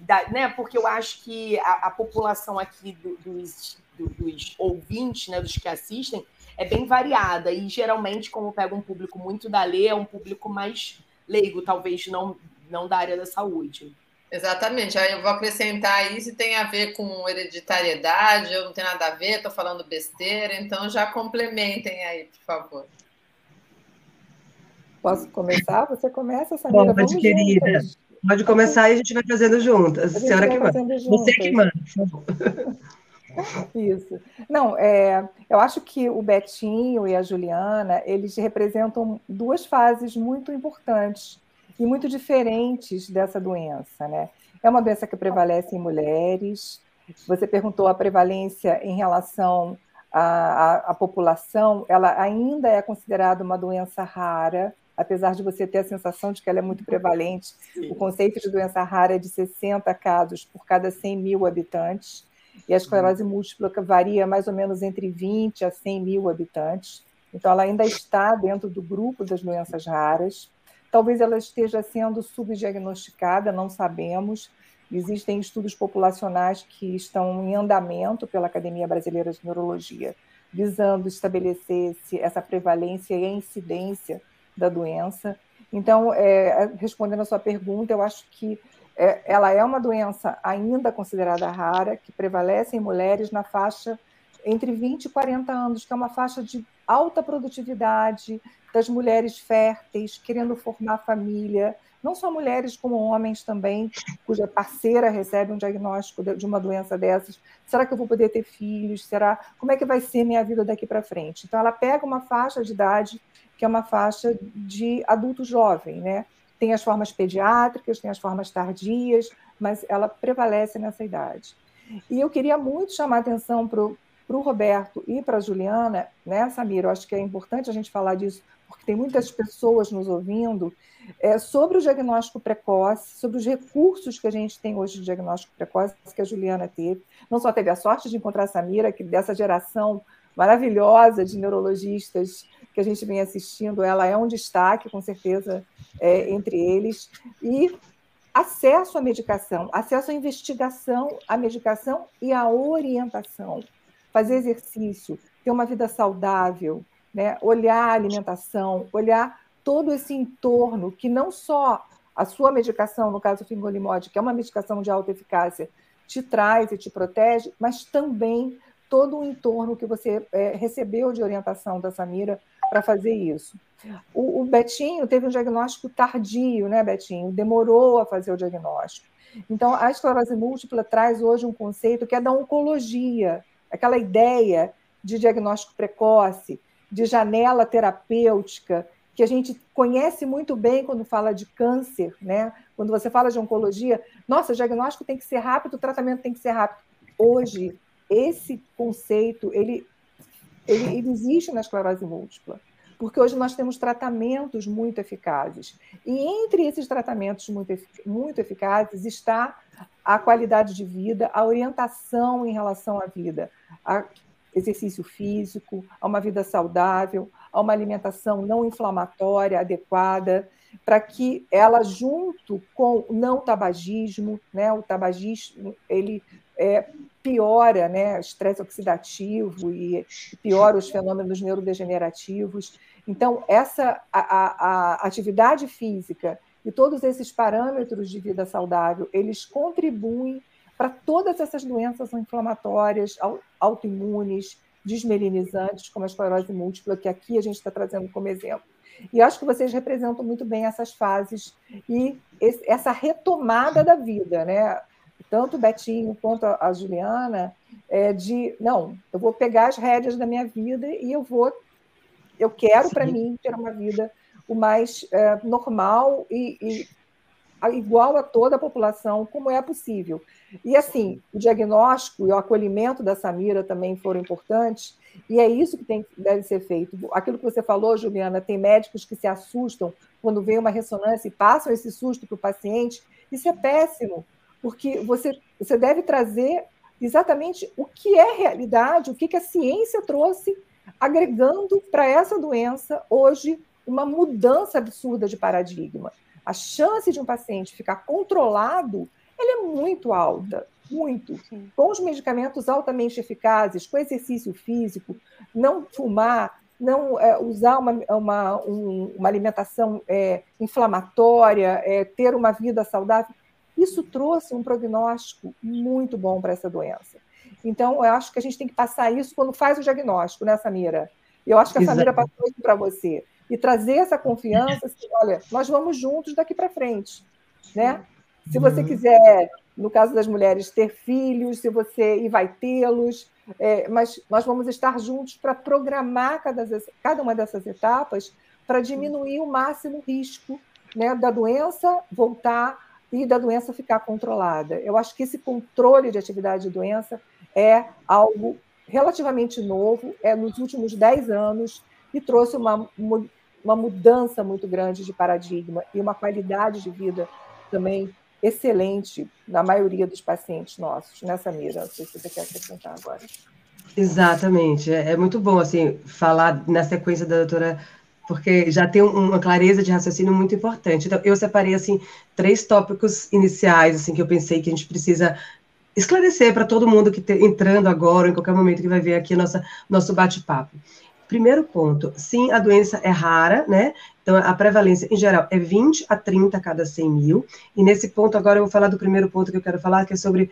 Da, né, porque eu acho que a, a população aqui do, dos, do, dos ouvintes, né, dos que assistem, é bem variada. E geralmente, como pega um público muito da lei, é um público mais leigo, talvez não, não da área da saúde. Exatamente. Aí eu vou acrescentar aí se tem a ver com hereditariedade, eu não tenho nada a ver, estou falando besteira, então já complementem aí, por favor. Posso começar? Você começa, Samira? Pode, querida. Juntas. Pode começar e a gente vai fazendo juntas. A, a senhora que manda. Você que manda, por favor. Isso. Não, é, eu acho que o Betinho e a Juliana, eles representam duas fases muito importantes e muito diferentes dessa doença, né? É uma doença que prevalece em mulheres. Você perguntou a prevalência em relação à, à, à população, ela ainda é considerada uma doença rara, apesar de você ter a sensação de que ela é muito prevalente. Sim. O conceito de doença rara é de 60 casos por cada 100 mil habitantes, e a esclerose múltipla varia mais ou menos entre 20 a 100 mil habitantes. Então, ela ainda está dentro do grupo das doenças raras. Talvez ela esteja sendo subdiagnosticada, não sabemos. Existem estudos populacionais que estão em andamento pela Academia Brasileira de Neurologia, visando estabelecer essa prevalência e a incidência da doença. Então, é, respondendo a sua pergunta, eu acho que é, ela é uma doença ainda considerada rara, que prevalece em mulheres na faixa entre 20 e 40 anos, que é uma faixa de alta produtividade, das mulheres férteis, querendo formar família, não só mulheres, como homens também, cuja parceira recebe um diagnóstico de uma doença dessas. Será que eu vou poder ter filhos? Será? Como é que vai ser minha vida daqui para frente? Então, ela pega uma faixa de idade que é uma faixa de adulto jovem, né? Tem as formas pediátricas, tem as formas tardias, mas ela prevalece nessa idade. E eu queria muito chamar a atenção para o Roberto e para a Juliana, né, Samira? Eu acho que é importante a gente falar disso, porque tem muitas pessoas nos ouvindo, é, sobre o diagnóstico precoce, sobre os recursos que a gente tem hoje de diagnóstico precoce, que a Juliana teve. Não só teve a sorte de encontrar a Samira, que dessa geração maravilhosa de neurologistas que a gente vem assistindo, ela é um destaque, com certeza, é, entre eles. E acesso à medicação, acesso à investigação, à medicação e à orientação. Fazer exercício, ter uma vida saudável, né? olhar a alimentação, olhar todo esse entorno que não só a sua medicação, no caso do fingolimod, que é uma medicação de alta eficácia, te traz e te protege, mas também todo o entorno que você é, recebeu de orientação da Samira para fazer isso. O, o, Betinho teve um diagnóstico tardio, né, Betinho? Demorou a fazer o diagnóstico. Então, a esclerose múltipla traz hoje um conceito que é da oncologia, aquela ideia de diagnóstico precoce, de janela terapêutica, que a gente conhece muito bem quando fala de câncer, né? Quando você fala de oncologia, nossa, o diagnóstico tem que ser rápido, o tratamento tem que ser rápido. Hoje, esse conceito, ele, ele, ele existe na esclerose múltipla, porque hoje nós temos tratamentos muito eficazes. E entre esses tratamentos muito, muito eficazes está a qualidade de vida, a orientação em relação à vida, a exercício físico, a uma vida saudável, a uma alimentação não inflamatória adequada, para que ela, junto com o não tabagismo, né, o tabagismo ele é, piora né, estresse oxidativo e piora os fenômenos neurodegenerativos. Então, essa a, a, a atividade física e todos esses parâmetros de vida saudável, eles contribuem para todas essas doenças inflamatórias, autoimunes, desmelinizantes, como a esclerose múltipla, que aqui a gente está trazendo como exemplo. E acho que vocês representam muito bem essas fases e esse, essa retomada da vida, né? Tanto o Betinho quanto a, Juliana, é de não, eu vou pegar as rédeas da minha vida e eu vou, eu quero para mim ter uma vida o mais é, normal e, e igual a toda a população, como é possível. E assim, o diagnóstico e o acolhimento da Samira também foram importantes, e é isso que tem, deve ser feito. Aquilo que você falou, Juliana, tem médicos que se assustam quando vem uma ressonância e passam esse susto para o paciente. Isso é péssimo, porque você, você deve trazer exatamente o que é realidade, o que, que a ciência trouxe, agregando para essa doença hoje uma mudança absurda de paradigma. A chance de um paciente ficar controlado ela é muito alta, muito. Com os medicamentos altamente eficazes, com exercício físico, não fumar, não é, usar uma, uma, um, uma alimentação é, inflamatória, é, ter uma vida saudável, isso trouxe um prognóstico muito bom para essa doença. Então, eu acho que a gente tem que passar isso quando faz o diagnóstico, né, Samira? Eu acho que a Exato. Samira passou isso para você. E trazer essa confiança, assim, olha, nós vamos juntos daqui para frente, né? Se você uhum. quiser, no caso das mulheres, ter filhos, se você e vai tê-los, é, mas nós vamos estar juntos para programar cada, cada uma dessas etapas para diminuir o máximo risco né, da doença voltar e da doença ficar controlada. Eu acho que esse controle de atividade de doença é algo relativamente novo, é nos últimos 10 anos, e trouxe uma, uma mudança muito grande de paradigma e uma qualidade de vida também excelente na maioria dos pacientes nossos, nessa mira. Não sei se você quer acrescentar agora. Exatamente. É, é muito bom assim falar na sequência da doutora porque já tem uma clareza de raciocínio muito importante. Então, eu separei assim três tópicos iniciais assim que eu pensei que a gente precisa esclarecer para todo mundo que está entrando agora, em qualquer momento que vai ver aqui nossa nosso bate-papo. Primeiro ponto, sim, a doença é rara, né? Então, a prevalência, em geral, é 20 a 30 a cada 100 mil. E nesse ponto, agora eu vou falar do primeiro ponto que eu quero falar, que é sobre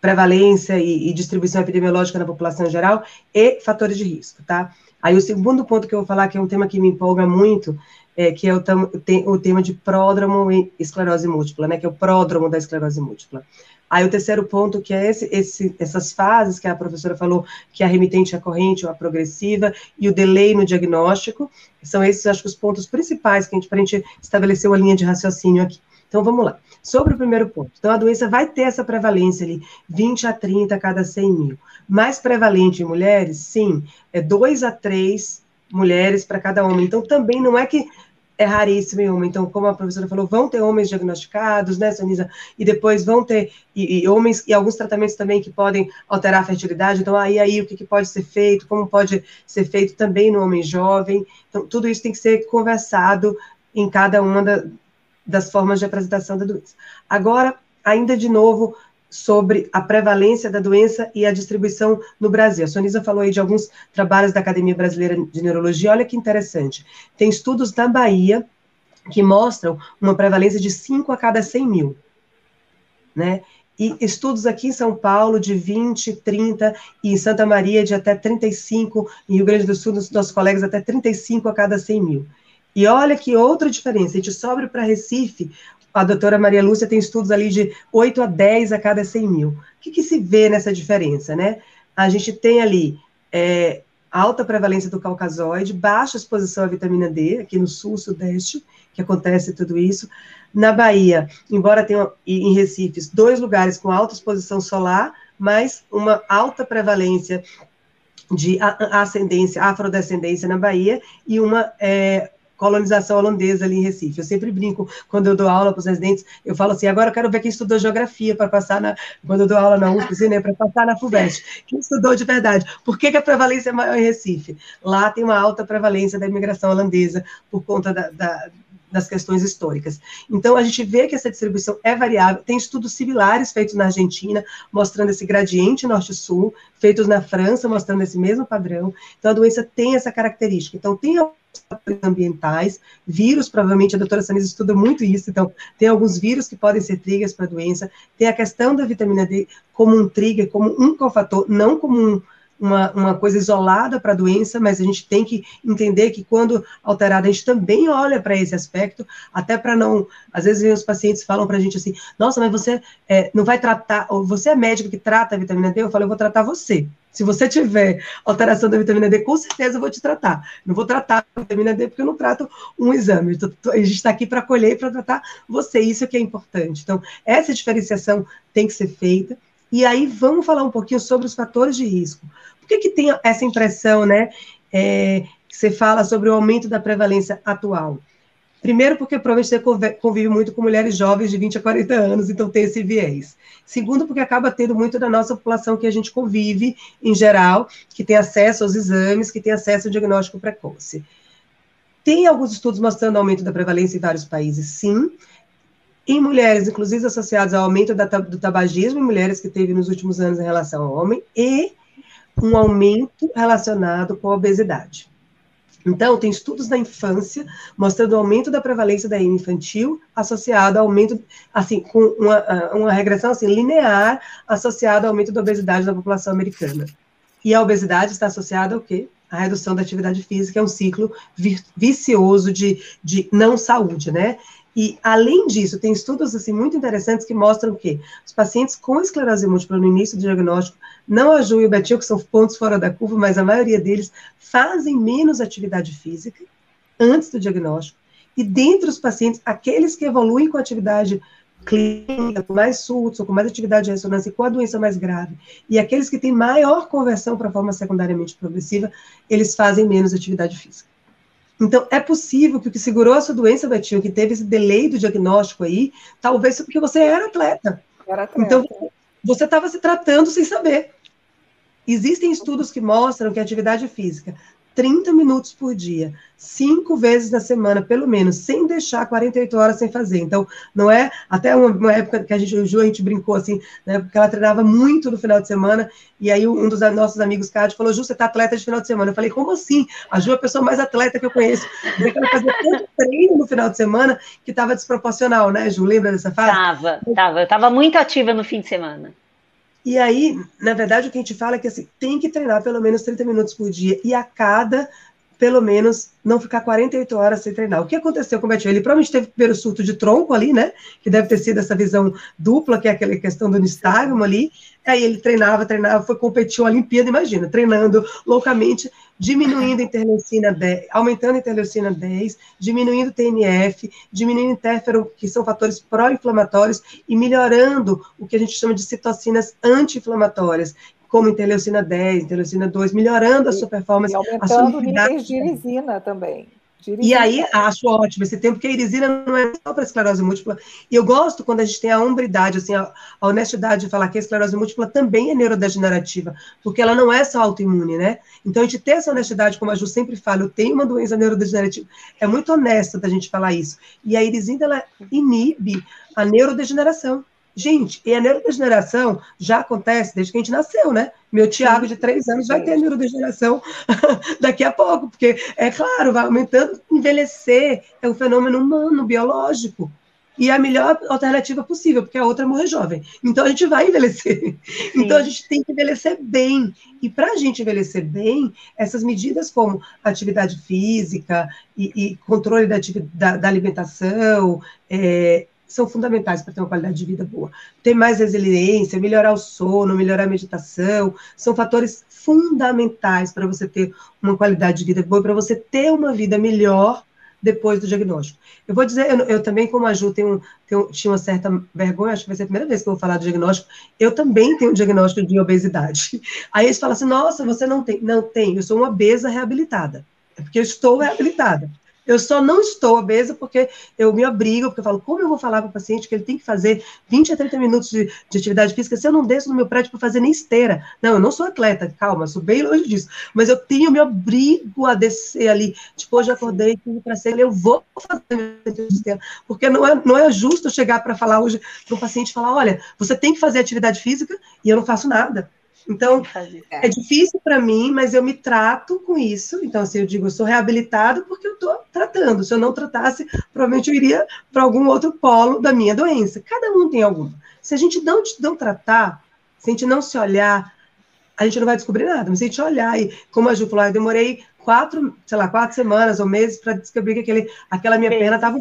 prevalência e, e distribuição epidemiológica na população em geral e fatores de risco, tá? Aí o segundo ponto que eu vou falar, que é um tema que me empolga muito, é, que é o, o tema de pródromo e esclerose múltipla, né? Que é o pródromo da esclerose múltipla. Aí o terceiro ponto, que é esse, esse, essas fases que a professora falou, que é a remitente, a corrente ou a progressiva, e o delay no diagnóstico, são esses, acho que, os pontos principais que a gente, para a gente estabelecer uma linha de raciocínio aqui. Então, vamos lá. Sobre o primeiro ponto. Então, a doença vai ter essa prevalência ali, 20 a 30 a cada 100 mil. Mais prevalente em mulheres? Sim, é 2 a 3 mulheres para cada homem. Então, também não é que é raríssimo em homem. Então, como a professora falou, vão ter homens diagnosticados, né, Sonisa? E depois vão ter e, e, homens e alguns tratamentos também que podem alterar a fertilidade. Então, aí, aí o que, que, pode ser feito, como pode ser feito também no homem jovem. Então, tudo isso tem que ser conversado em cada uma da, das formas de apresentação da doença. Agora, ainda de novo, sobre a prevalência da doença e a distribuição no Brasil. A Sonisa falou aí de alguns trabalhos da Academia Brasileira de Neurologia. Olha que interessante. Tem estudos na Bahia que mostram uma prevalência de 5 a cada 100 mil. Né? E estudos aqui em São Paulo de 20, 30, e em Santa Maria de até 35, em Rio Grande do Sul, nos nossos colegas, até 35 a cada 100 mil. E olha que outra diferença, a gente sobe para Recife, a doutora Maria Lúcia tem estudos ali de 8 a 10 a cada 100 mil. O que, que se vê nessa diferença, né? A gente tem ali é, alta prevalência do calcazoide, baixa exposição à vitamina D, aqui no sul, sudeste, que acontece tudo isso. Na Bahia, embora tenha em Recife, dois lugares com alta exposição solar, mas uma alta prevalência de ascendência, afrodescendência na Bahia e uma é, colonização holandesa ali em Recife. Eu sempre brinco, quando eu dou aula para os residentes, eu falo assim, agora eu quero ver quem estudou geografia para passar na, quando eu dou aula na assim, né, para passar na FUVEST. Quem estudou de verdade? Por que, que, a prevalência é maior em Recife? Lá tem uma alta prevalência da imigração holandesa por conta da, da das questões históricas. Então, a gente vê que essa distribuição é variável. Tem estudos similares feitos na Argentina, mostrando esse gradiente norte-sul, feitos na França, mostrando esse mesmo padrão. Então, a doença tem essa característica. Então, tem ambientais, vírus, provavelmente a doutora Sanisa estuda muito isso, então tem alguns vírus que podem ser triggers para a doença, tem a questão da vitamina D como um trigger, como um cofator, não como um, uma, uma coisa isolada para a doença, mas a gente tem que entender que quando alterada, a gente também olha para esse aspecto, até para não. Às vezes os pacientes falam para a gente assim: nossa, mas você é, não vai tratar, você é médico que trata a vitamina D? Eu falo, eu vou tratar você. Se você tiver alteração da vitamina D, com certeza eu vou te tratar. Não vou tratar a vitamina D porque eu não trato um exame. A gente está aqui para colher e para tratar você. Isso que é importante. Então, essa diferenciação tem que ser feita. E aí vamos falar um pouquinho sobre os fatores de risco. Por que, que tem essa impressão, né? É, você fala sobre o aumento da prevalência atual? Primeiro, porque provavelmente você convive muito com mulheres jovens de 20 a 40 anos, então tem esse viés. Segundo, porque acaba tendo muito da nossa população que a gente convive, em geral, que tem acesso aos exames, que tem acesso ao diagnóstico precoce. Tem alguns estudos mostrando aumento da prevalência em vários países, sim, em mulheres, inclusive associadas ao aumento da, do tabagismo em mulheres que teve nos últimos anos em relação ao homem, e um aumento relacionado com a obesidade. Então, tem estudos da infância mostrando o aumento da prevalência da anemia infantil associado ao aumento, assim, com uma, uma regressão assim, linear associada ao aumento da obesidade da população americana. E a obesidade está associada ao quê? A redução da atividade física é um ciclo vicioso de, de não saúde, né? E, além disso, tem estudos assim, muito interessantes que mostram que os pacientes com esclerose múltipla no início do diagnóstico, não a Ju e o Betil, que são pontos fora da curva, mas a maioria deles fazem menos atividade física antes do diagnóstico. E dentre os pacientes, aqueles que evoluem com atividade clínica, com mais surtos, ou com mais atividade de ressonância, com a doença mais grave, e aqueles que têm maior conversão para forma secundariamente progressiva, eles fazem menos atividade física. Então, é possível que o que segurou a sua doença, Betinho, que teve esse delay do diagnóstico aí, talvez porque você era atleta. Era atleta. Então, você estava se tratando sem saber. Existem estudos que mostram que a atividade física 30 minutos por dia, cinco vezes na semana, pelo menos, sem deixar 48 horas sem fazer. Então, não é. Até uma, uma época que a gente, o Ju, a gente brincou assim, né, porque ela treinava muito no final de semana, e aí um dos nossos amigos, Cádio, falou: Ju, você tá atleta de final de semana. Eu falei: como assim? A Ju é a pessoa mais atleta que eu conheço. Porque ela fazia tanto treino no final de semana que estava desproporcional, né, Ju? Lembra dessa fase? Tava, tava. Eu estava muito ativa no fim de semana. E aí, na verdade, o que a gente fala é que assim, tem que treinar pelo menos 30 minutos por dia e a cada, pelo menos, não ficar 48 horas sem treinar. O que aconteceu com o Betinho? Ele provavelmente teve o primeiro surto de tronco ali, né? Que deve ter sido essa visão dupla, que é aquela questão do nistagmo ali. Aí ele treinava, treinava, foi competir uma Olimpíada, imagina, treinando loucamente. Diminuindo a interleucina 10, aumentando a interleucina 10, diminuindo o TNF, diminuindo o interferon, que são fatores pró-inflamatórios, e melhorando o que a gente chama de citocinas anti-inflamatórias, como interleucina 10, interleucina 2, melhorando a sua performance. E aumentando níveis de irisina também. E aí, acho ótimo esse tempo, porque a irisina não é só para esclerose múltipla. E eu gosto quando a gente tem a hombridade, assim, a, a, honestidade de falar que a esclerose múltipla também é neurodegenerativa, porque ela não é só autoimune, né? Então, a gente ter essa honestidade, como a Ju sempre fala, eu tenho uma doença neurodegenerativa, é muito honesto da gente falar isso. E a irisina, ela inibe a neurodegeneração. Gente, e a neurodegeneração já acontece desde que a gente nasceu, né? Meu Tiago, de três anos, vai ter neurodegeneração daqui a pouco, porque, é claro, vai aumentando. Envelhecer é um fenômeno humano, biológico. E é a melhor alternativa possível, porque a outra é morrer jovem. Então a gente vai envelhecer. Sim. Então a gente tem que envelhecer bem. E para a gente envelhecer bem, essas medidas como atividade física e, e controle da, da, da alimentação, é, são fundamentais para ter uma qualidade de vida boa. Ter mais resiliência, melhorar o sono, melhorar a meditação, são fatores fundamentais para você ter uma qualidade de vida boa, para você ter uma vida melhor depois do diagnóstico. Eu vou dizer, eu, eu também, como a Ju, tenho, tenho, tinha uma certa vergonha, acho que vai ser a primeira vez que eu vou falar do diagnóstico, eu também tenho um diagnóstico de obesidade. Aí eles falam assim, nossa, você não tem. Não tem, eu sou uma obesa reabilitada. É porque eu estou reabilitada. Eu só não estou obesa porque eu me obrigo, porque eu falo, como eu vou falar para o paciente que ele tem que fazer 20 a 30 minutos de, de atividade física se eu não desço no meu prédio para fazer nem esteira? Não, eu não sou atleta, calma, sou bem longe disso. Mas eu tenho, me obrigo a descer ali. Tipo, hoje acordei, para ser, eu vou fazer esteira. Porque não é, não é justo chegar para falar hoje para o paciente falar: olha, você tem que fazer atividade física e eu não faço nada. Então, é difícil para mim, mas eu me trato com isso. Então, assim, eu digo, eu sou reabilitado porque eu estou tratando. Se eu não tratasse, provavelmente eu iria para algum outro polo da minha doença. Cada um tem alguma. Se a gente não, não tratar, se a gente não se olhar, a gente não vai descobrir nada. Mas se a gente olhar, e como a Ju falou, eu demorei quatro, sei lá, quatro semanas ou meses para descobrir que aquele, aquela minha perna estava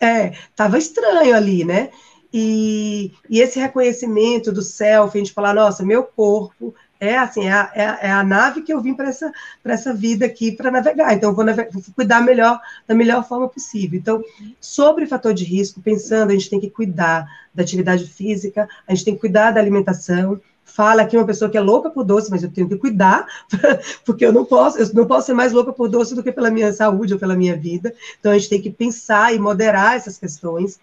é, tava estranho ali, né? E, e, esse reconhecimento do self, a gente falar, nossa, meu corpo é assim, é a, é a, é nave que eu vim para essa, essa vida aqui para navegar. Então, vou, navegar, vou, cuidar melhor da melhor forma possível. Então, sobre fator de risco, pensando, a gente tem que cuidar da atividade física, a gente tem que cuidar da alimentação. Fala aqui uma pessoa que é louca por doce, mas eu tenho que cuidar, porque eu não posso, eu não posso ser mais louca por doce do que pela minha saúde ou pela minha vida. Então, a gente tem que pensar e moderar essas questões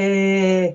é,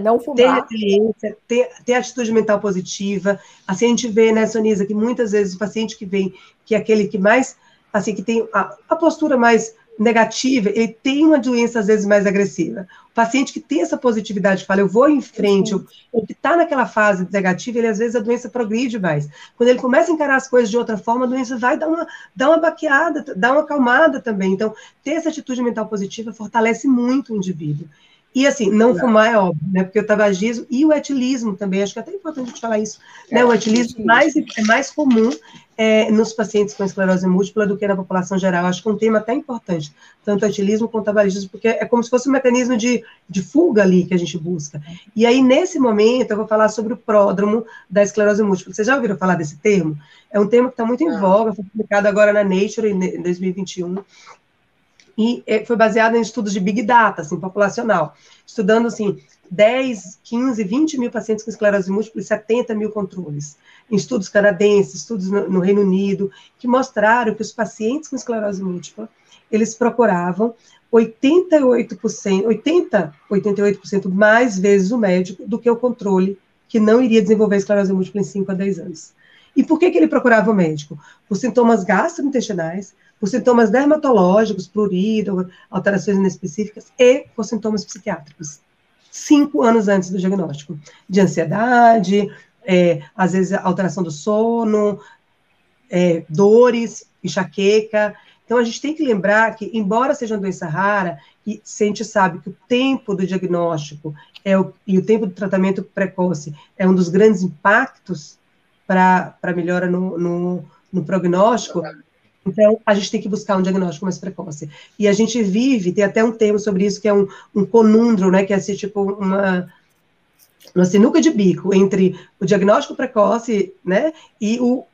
não fumar. Ter resiliência, ter, ter atitude mental positiva. Assim, a gente vê, né, Sonisa, que muitas vezes o paciente que vem, que é aquele que mais, assim, que tem a, a postura mais negativa, ele tem uma doença, às vezes, mais agressiva. O paciente que tem essa positividade, fala, eu vou em frente, ou, ou que está naquela fase negativa, ele, às vezes, a doença progride mais. Quando ele começa a encarar as coisas de outra forma, a doença vai dar uma, dar uma baqueada, dar uma acalmada também. Então, ter essa atitude mental positiva fortalece muito o indivíduo. E assim, não fumar é óbvio, né? Porque o tabagismo e o etilismo também, acho que é até importante a gente falar isso. Né? O etilismo mais, é mais comum é, nos pacientes com esclerose múltipla do que na população geral. Acho que é um tema até importante, tanto o etilismo quanto o tabagismo, porque é como se fosse um mecanismo de, de fuga ali que a gente busca. E aí, nesse momento, eu vou falar sobre o pródromo da esclerose múltipla. Vocês já ouviram falar desse termo? É um termo que está muito em voga, foi publicado agora na Nature em 2021 e é, foi baseado em estudos de Big Data, assim, populacional, estudando, assim, 10, 15, 20 mil pacientes com esclerose múltipla e 70 mil controles. Estudos canadenses, estudos no, no Reino Unido, que mostraram que os pacientes com esclerose múltipla, eles procuravam 88%, 80, 88% mais vezes o médico do que o controle, que não iria desenvolver esclerose múltipla em 5 a 10 anos. E por que, que ele procurava o médico? Por sintomas gastrointestinais, por sintomas dermatológicos, prurido, alterações inespecíficas e por sintomas psiquiátricos. Cinco anos antes do diagnóstico. De ansiedade, é, às vezes alteração do sono, é, dores, enxaqueca. Então, a gente tem que lembrar que, embora seja uma doença rara, e se a gente sabe que o tempo do diagnóstico é o, e o tempo do tratamento precoce é um dos grandes impactos para melhora no, no, no prognóstico, então, a gente tem que buscar um diagnóstico mais precoce. E a gente vive, tem até um termo sobre isso, que é um, um conundro, né? Que é assim, tipo uma, uma sinuca de bico entre o diagnóstico precoce, né? E o,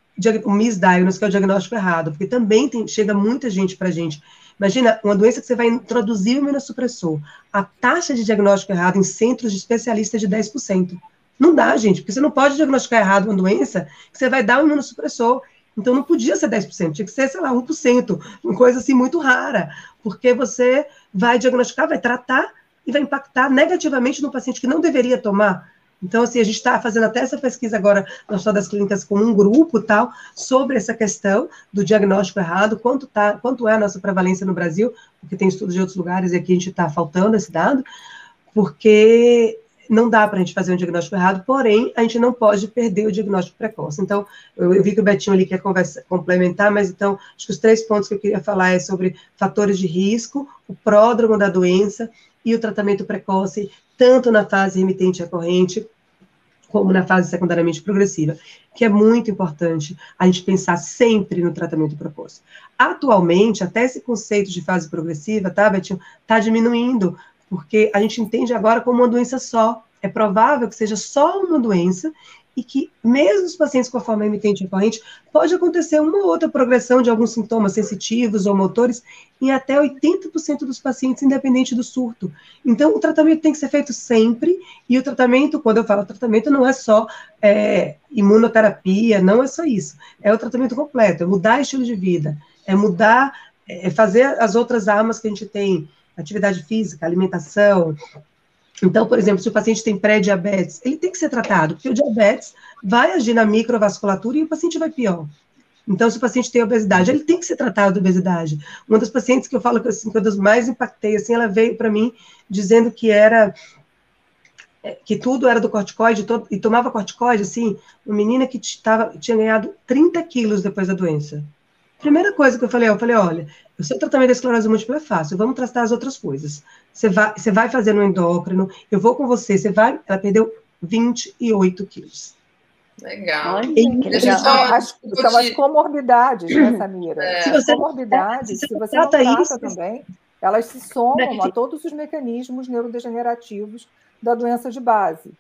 o misdiagnose, que é o diagnóstico errado, porque também tem, chega muita gente para a gente. Imagina uma doença que você vai introduzir o imunossupressor. A taxa de diagnóstico errado em centros de especialistas é de 10%. Não dá, gente, porque você não pode diagnosticar errado uma doença que você vai dar um imunossupressor. Então não podia ser 10%, tinha que ser, sei lá, 1%, uma coisa assim muito rara, porque você vai diagnosticar, vai tratar e vai impactar negativamente no paciente que não deveria tomar. Então, assim, a gente está fazendo até essa pesquisa agora no Hospital das Clínicas com um grupo tal, sobre essa questão do diagnóstico errado, quanto, tá, quanto é a nossa prevalência no Brasil, porque tem estudos de outros lugares e aqui a gente está faltando esse dado, porque não dá para a gente fazer um diagnóstico errado, porém, a gente não pode perder o diagnóstico precoce. Então, eu, eu, vi que o Betinho ali quer conversa, complementar, mas então, acho que os três pontos que eu queria falar é sobre fatores de risco, o pródromo da doença e o tratamento precoce, tanto na fase remitente à corrente, como na fase secundariamente progressiva, que é muito importante a gente pensar sempre no tratamento precoce. Atualmente, até esse conceito de fase progressiva, tá, Betinho, está diminuindo, porque a gente entende agora como uma doença só. É provável que seja só uma doença e que, mesmo os pacientes com a forma emitente recorrente, pode acontecer uma ou outra progressão de alguns sintomas sensitivos ou motores em até 80% dos pacientes, independente do surto. Então, o tratamento tem que ser feito sempre, e o tratamento, quando eu falo tratamento, não é só é, imunoterapia, não é só isso. É o tratamento completo, é mudar estilo de vida, é mudar, é fazer as outras armas que a gente tem, atividade física, alimentação, então, por exemplo, se o paciente tem pré-diabetes, ele tem que ser tratado, porque o diabetes vai agir na microvasculatura e o paciente vai pior. Então, se o paciente tem obesidade, ele tem que ser tratado de obesidade. Uma das pacientes que eu falo que assim, das mais impactei, assim, ela veio para mim dizendo que era é, que tudo era do corticoide e tomava corticoide, assim, uma menina que tava, tinha ganhado 30 quilos depois da doença. Primeira coisa que eu falei, eu falei, olha, o seu tratamento da esclerose múltipla é fácil, vamos tratar as outras coisas. Você vai, você vai fazer no endócrino, eu vou com você, você vai, ela perdeu 28 quilos. Legal. Deixa só, as, são as comorbidades, né, Samira? É. Se você, comorbidades, se você não trata isso, também, elas se somam a todos os mecanismos neurodegenerativos da doença de base.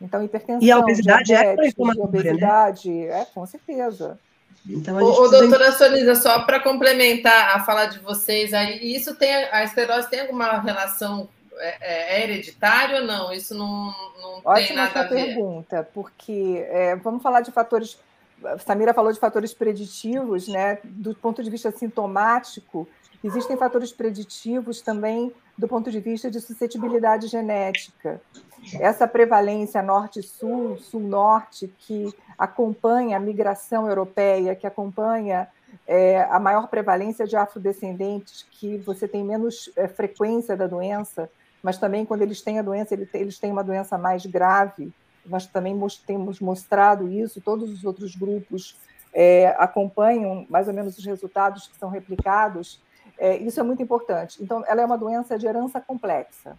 Então, hipertensão, e a obesidade é diabetes, é obesidade, né? é, com certeza. Então, o, o doutora Sonisa, só para complementar a fala de vocês, aí, isso tem a esclerose tem alguma relação é, é hereditária ou não? Isso não, não Ótima tem nada a ver. pergunta, porque é, vamos falar de fatores. Samira falou de fatores preditivos, né? Do ponto de vista sintomático, existem fatores preditivos também do ponto de vista de suscetibilidade genética. Essa prevalência norte-sul, sul-norte, que acompanha a migração europeia, que acompanha é, a maior prevalência de afrodescendentes, que você tem menos é, frequência da doença, mas também quando eles têm a doença, eles têm uma doença mais grave. Nós também temos mostrado isso, todos os outros grupos é, acompanham mais ou menos os resultados que são replicados é, isso é muito importante. Então, ela é uma doença de herança complexa.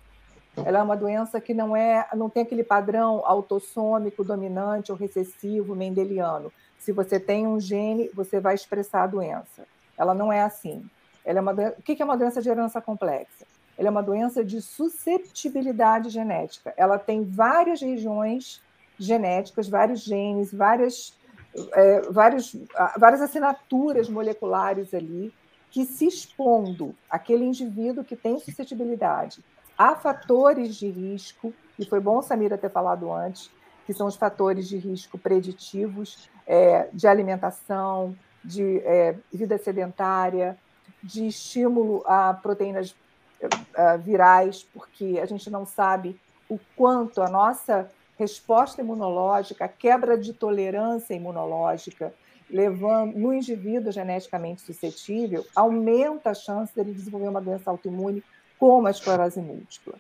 Ela é uma doença que não é, não tem aquele padrão autossômico, dominante ou recessivo, mendeliano. Se você tem um gene, você vai expressar a doença. Ela não é assim. Ela é uma o que é uma doença de herança complexa? Ela é uma doença de susceptibilidade genética. Ela tem várias regiões genéticas, vários genes, várias, é, várias assinaturas moleculares ali que se expondo aquele indivíduo que tem suscetibilidade a fatores de risco, e foi bom Samira ter falado antes, que são os fatores de risco preditivos é, de alimentação, de é, vida sedentária, de estímulo a proteínas é, virais, porque a gente não sabe o quanto a nossa resposta imunológica, a quebra de tolerância imunológica, levando no indivíduo geneticamente suscetível, aumenta a chance dele desenvolver uma doença autoimune como a esclerose múltipla.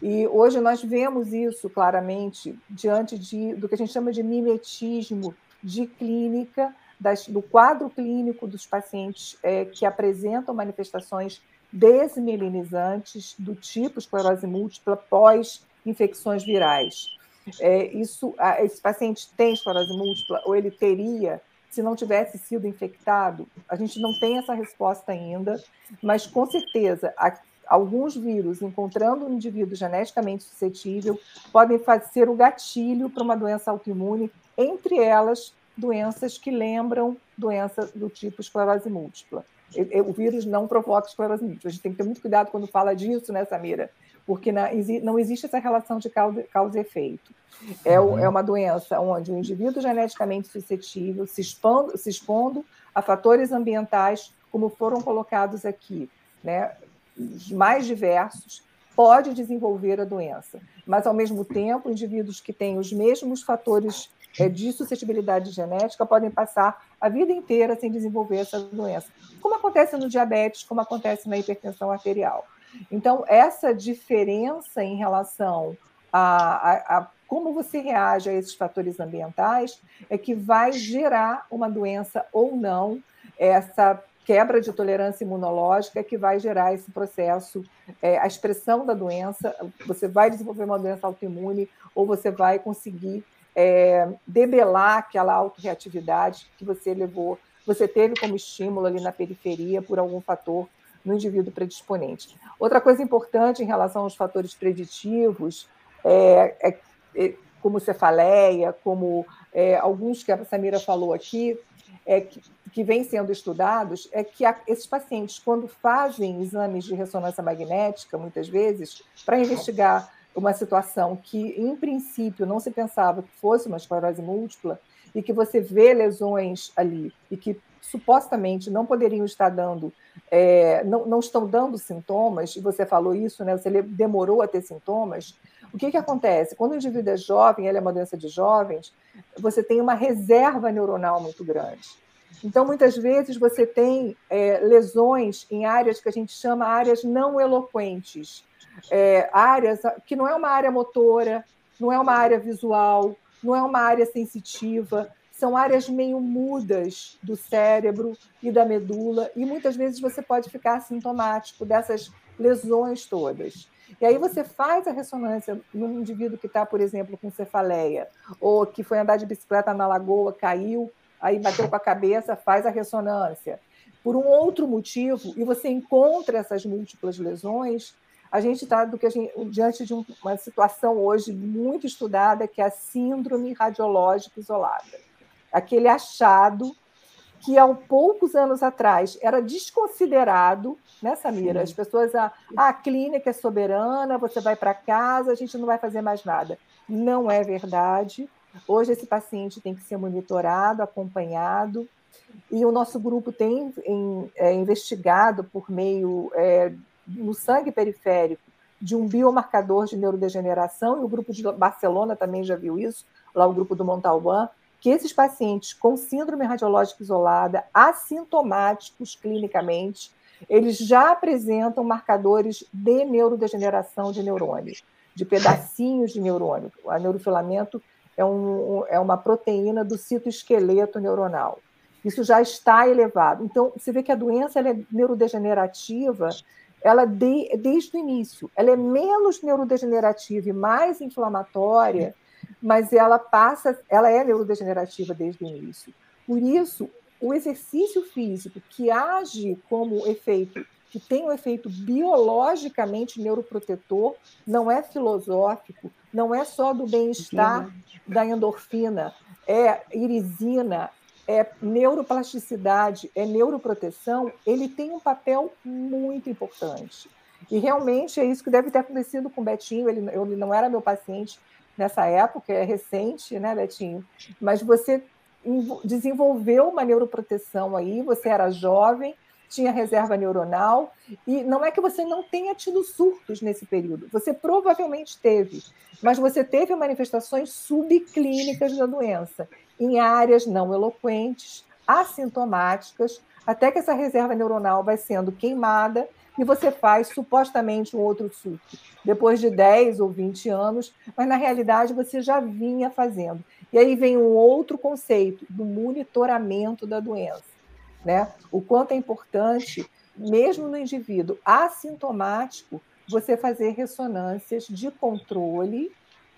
E hoje nós vemos isso claramente diante de, do que a gente chama de mimetismo de clínica, das, do quadro clínico dos pacientes é, que apresentam manifestações desmielinizantes do tipo esclerose múltipla pós infecções virais. É, isso, esse paciente tem esclerose múltipla ou ele teria se não tivesse sido infectado? A gente não tem essa resposta ainda, mas com certeza alguns vírus encontrando um indivíduo geneticamente suscetível podem ser o gatilho para uma doença autoimune, entre elas doenças que lembram doença do tipo esclerose múltipla. O vírus não provoca esclerose múltipla. A gente tem que ter muito cuidado quando fala disso, né, Samira? Porque não existe essa relação de causa, causa e efeito. É, uhum. é uma doença onde o indivíduo geneticamente suscetível, se expondo, se expondo a fatores ambientais, como foram colocados aqui, né, mais diversos, pode desenvolver a doença. Mas, ao mesmo tempo, indivíduos que têm os mesmos fatores é, de suscetibilidade genética podem passar a vida inteira sem desenvolver essa doença, como acontece no diabetes, como acontece na hipertensão arterial. Então, essa diferença em relação a, a, a como você reage a esses fatores ambientais é que vai gerar uma doença ou não, essa quebra de tolerância imunológica que vai gerar esse processo, é, a expressão da doença, você vai desenvolver uma doença autoimune ou você vai conseguir é, debelar aquela autorreatividade que você levou, você teve como estímulo ali na periferia por algum fator no indivíduo predisponente. Outra coisa importante em relação aos fatores preditivos é, é, é como cefaleia, como é, alguns que a Samira falou aqui, é, que, que vêm sendo estudados é que a, esses pacientes, quando fazem exames de ressonância magnética, muitas vezes, para investigar uma situação que, em princípio, não se pensava que fosse uma esclerose múltipla, e que você vê lesões ali e que supostamente não poderiam estar dando, é, não, não estão dando sintomas, e você falou isso, né? Você demorou a ter sintomas. O que, que acontece? Quando o indivíduo é jovem, ele é uma doença de jovens, você tem uma reserva neuronal muito grande. Então, muitas vezes, você tem é, lesões em áreas que a gente chama áreas não eloquentes, é, áreas que não é uma área motora, não é uma área visual, não é uma área sensitiva, são áreas meio mudas do cérebro e da medula, e muitas vezes você pode ficar sintomático dessas lesões todas. E aí você faz a ressonância num indivíduo que está, por exemplo, com cefaleia, ou que foi andar de bicicleta na lagoa, caiu, aí bateu com a cabeça, faz a ressonância. Por um outro motivo, e você encontra essas múltiplas lesões, a gente está diante de uma situação hoje muito estudada, que é a síndrome radiológica isolada. Aquele achado que há poucos anos atrás era desconsiderado, né, Samira? As pessoas, a, ah, a clínica é soberana, você vai para casa, a gente não vai fazer mais nada. Não é verdade. Hoje esse paciente tem que ser monitorado, acompanhado, e o nosso grupo tem em, é, investigado por meio é, no sangue periférico de um biomarcador de neurodegeneração, e o grupo de Barcelona também já viu isso, lá o grupo do Montalbán, que esses pacientes com síndrome radiológica isolada, assintomáticos clinicamente, eles já apresentam marcadores de neurodegeneração de neurônios, de pedacinhos de neurônio. O neurofilamento é, um, é uma proteína do citoesqueleto neuronal. Isso já está elevado. Então, você vê que a doença é neurodegenerativa, ela de, desde o início. Ela é menos neurodegenerativa e mais inflamatória, mas ela passa, ela é neurodegenerativa desde o início. Por isso, o exercício físico que age como efeito que tem um efeito biologicamente neuroprotetor, não é filosófico, não é só do bem-estar da endorfina, é irisina, é neuroplasticidade, é neuroproteção, ele tem um papel muito importante. E realmente é isso que deve ter acontecido com o Betinho, ele, ele não era meu paciente nessa época, é recente, né, Betinho? Mas você desenvolveu uma neuroproteção aí, você era jovem, tinha reserva neuronal, e não é que você não tenha tido surtos nesse período, você provavelmente teve, mas você teve manifestações subclínicas da doença, em áreas não eloquentes, assintomáticas, até que essa reserva neuronal vai sendo queimada e você faz supostamente um outro surto, depois de 10 ou 20 anos, mas na realidade você já vinha fazendo. E aí vem um outro conceito do monitoramento da doença né? O quanto é importante, mesmo no indivíduo assintomático, você fazer ressonâncias de controle,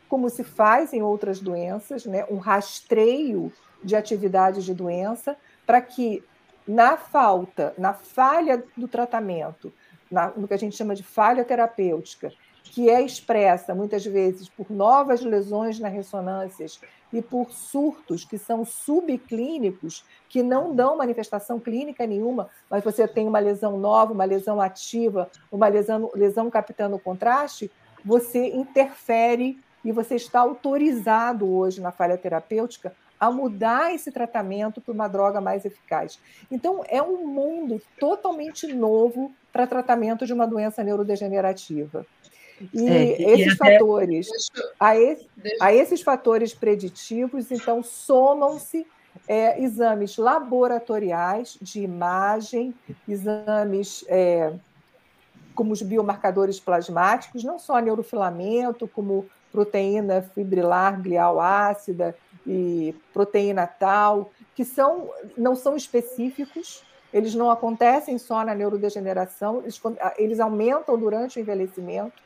como se faz em outras doenças, né? um rastreio de atividade de doença, para que na falta, na falha do tratamento, na, no que a gente chama de falha terapêutica, que é expressa muitas vezes por novas lesões nas ressonâncias e por surtos que são subclínicos, que não dão manifestação clínica nenhuma, mas você tem uma lesão nova, uma lesão ativa, uma lesão, lesão captando o contraste, você interfere e você está autorizado hoje na falha terapêutica a mudar esse tratamento para uma droga mais eficaz. Então, é um mundo totalmente novo para tratamento de uma doença neurodegenerativa. E é, esses e até... fatores, a, esse, a, esses fatores preditivos, então, somam-se é, exames laboratoriais de imagem, exames é, como os biomarcadores plasmáticos, não só neurofilamento, como proteína fibrilar glial ácida e proteína tal, que são, não são específicos, eles não acontecem só na neurodegeneração, eles, eles aumentam durante o envelhecimento,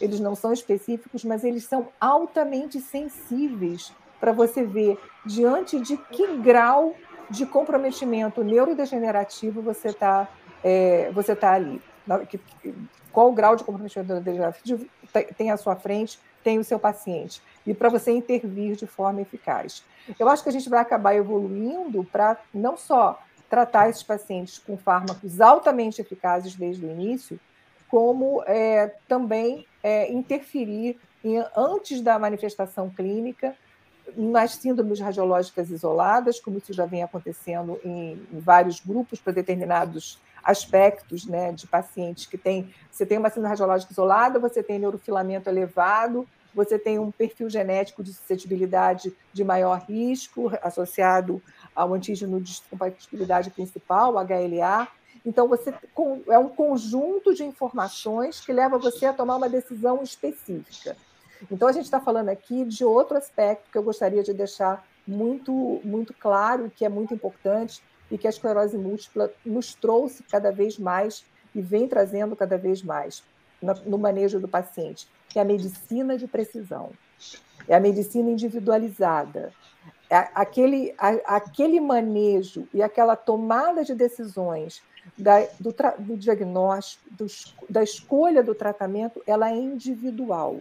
eles não são específicos, mas eles são altamente sensíveis para você ver diante de que grau de comprometimento neurodegenerativo você está é, você tá ali. Qual o grau de comprometimento neurodegenerativo tem à sua frente, tem o seu paciente. E para você intervir de forma eficaz. Eu acho que a gente vai acabar evoluindo para não só tratar esses pacientes com fármacos altamente eficazes desde o início, como é, também é, interferir em, antes da manifestação clínica nas síndromes radiológicas isoladas, como isso já vem acontecendo em, em vários grupos para determinados aspectos né, de pacientes que tem. Você tem uma síndrome radiológica isolada, você tem neurofilamento elevado, você tem um perfil genético de suscetibilidade de maior risco associado ao antígeno de compatibilidade principal, HLA, então, você é um conjunto de informações que leva você a tomar uma decisão específica. Então, a gente está falando aqui de outro aspecto que eu gostaria de deixar muito, muito claro, que é muito importante, e que a esclerose múltipla nos trouxe cada vez mais e vem trazendo cada vez mais no manejo do paciente, que é a medicina de precisão. É a medicina individualizada. É aquele, aquele manejo e aquela tomada de decisões da, do, do, diagnóstico, do, da escolha do tratamento, ela é individual.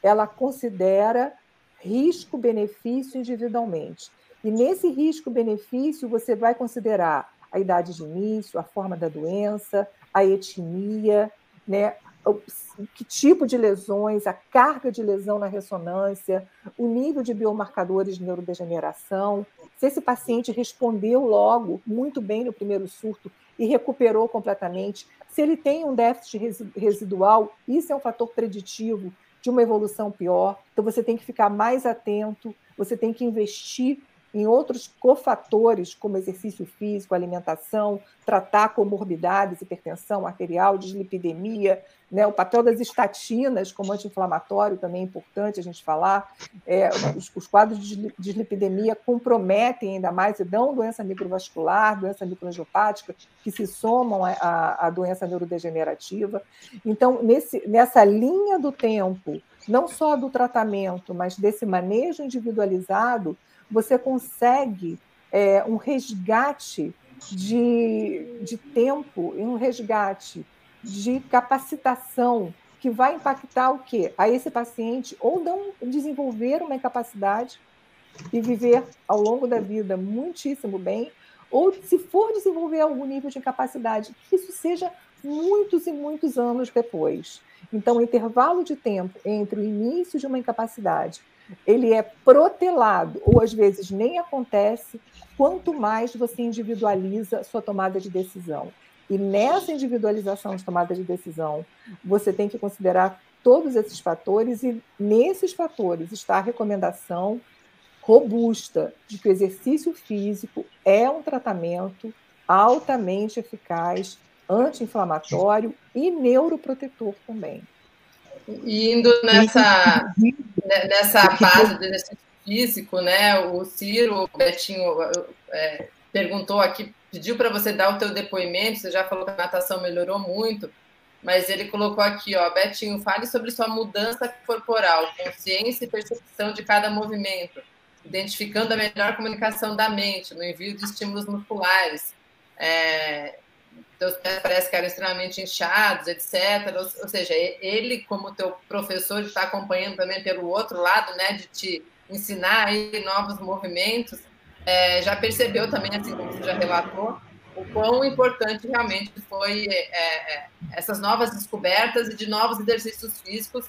Ela considera risco-benefício individualmente. E nesse risco-benefício, você vai considerar a idade de início, a forma da doença, a etnia, né, que tipo de lesões, a carga de lesão na ressonância, o nível de biomarcadores de neurodegeneração, se esse paciente respondeu logo muito bem no primeiro surto e recuperou completamente. Se ele tem um déficit residual, isso é um fator preditivo de uma evolução pior. Então, você tem que ficar mais atento, você tem que investir em outros cofatores, como exercício físico, alimentação, tratar comorbidades, hipertensão arterial, dislipidemia, né? o papel das estatinas como anti-inflamatório também é importante a gente falar. É, os, os, quadros de dislipidemia comprometem ainda mais e dão doença microvascular, doença microangiopática, que se somam à, doença neurodegenerativa. Então, nesse, nessa linha do tempo, não só do tratamento, mas desse manejo individualizado, você consegue é, um resgate de, de tempo e um resgate de capacitação que vai impactar o quê? A esse paciente ou não desenvolver uma incapacidade e viver ao longo da vida muitíssimo bem, ou se for desenvolver algum nível de incapacidade, que isso seja muitos e muitos anos depois. Então, o intervalo de tempo entre o início de uma incapacidade ele é protelado, ou às vezes nem acontece, quanto mais você individualiza sua tomada de decisão. E nessa individualização de tomada de decisão, você tem que considerar todos esses fatores, e nesses fatores está a recomendação robusta de que o exercício físico é um tratamento altamente eficaz, anti-inflamatório e neuroprotetor também. E indo nessa, né, nessa base do exercício físico, né? O Ciro, o Betinho é, perguntou aqui, pediu para você dar o teu depoimento, você já falou que a natação melhorou muito, mas ele colocou aqui, ó, Betinho, fale sobre sua mudança corporal, consciência e percepção de cada movimento, identificando a melhor comunicação da mente no envio de estímulos musculares. É, teus pés parece que eram extremamente inchados, etc. Ou, ou seja, ele, como teu professor, está acompanhando também pelo outro lado, né, de te ensinar aí novos movimentos, é, já percebeu também, assim como você já relatou, o quão importante realmente foi é, é, essas novas descobertas e de novos exercícios físicos,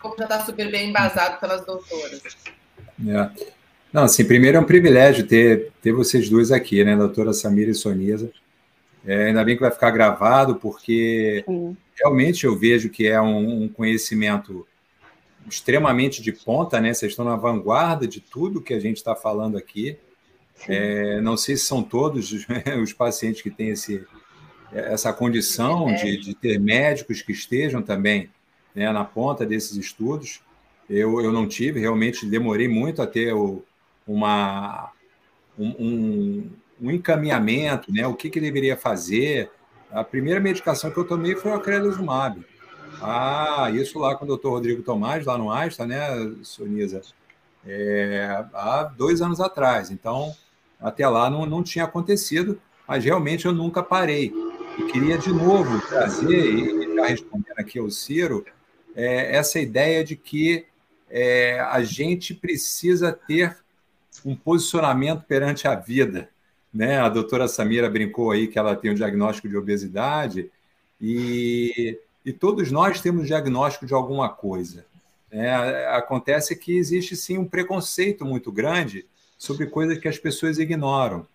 como já está super bem embasado pelas doutoras. É. Não, assim, primeiro é um privilégio ter, ter vocês duas aqui, né, doutora Samira e Sonisa. É, ainda bem que vai ficar gravado, porque Sim. realmente eu vejo que é um, um, conhecimento extremamente de ponta, né? Vocês estão na vanguarda de tudo que a gente está falando aqui. É, não sei se são todos os pacientes que têm esse, essa condição de, de ter médicos que estejam também né, na ponta desses estudos. Eu, eu não tive, realmente demorei muito a ter o, uma, um, um, um, encaminhamento, né? o que, que deveria fazer. A primeira medicação que eu tomei foi o acrelizumab. Ah, isso lá com o doutor Rodrigo Tomás, lá no Einstein, né, Sonisa? É, há dois anos atrás. Então, até lá não, não tinha acontecido, mas realmente eu nunca parei. E queria de novo trazer, e já respondendo aqui ao Ciro, é, essa ideia de que é, a gente precisa ter um posicionamento perante a vida. Né? A doutora Samira brincou aí que ela tem um diagnóstico de obesidade e, e todos nós temos diagnóstico de alguma coisa. Né? Acontece que existe sim um preconceito muito grande sobre coisas que as pessoas ignoram.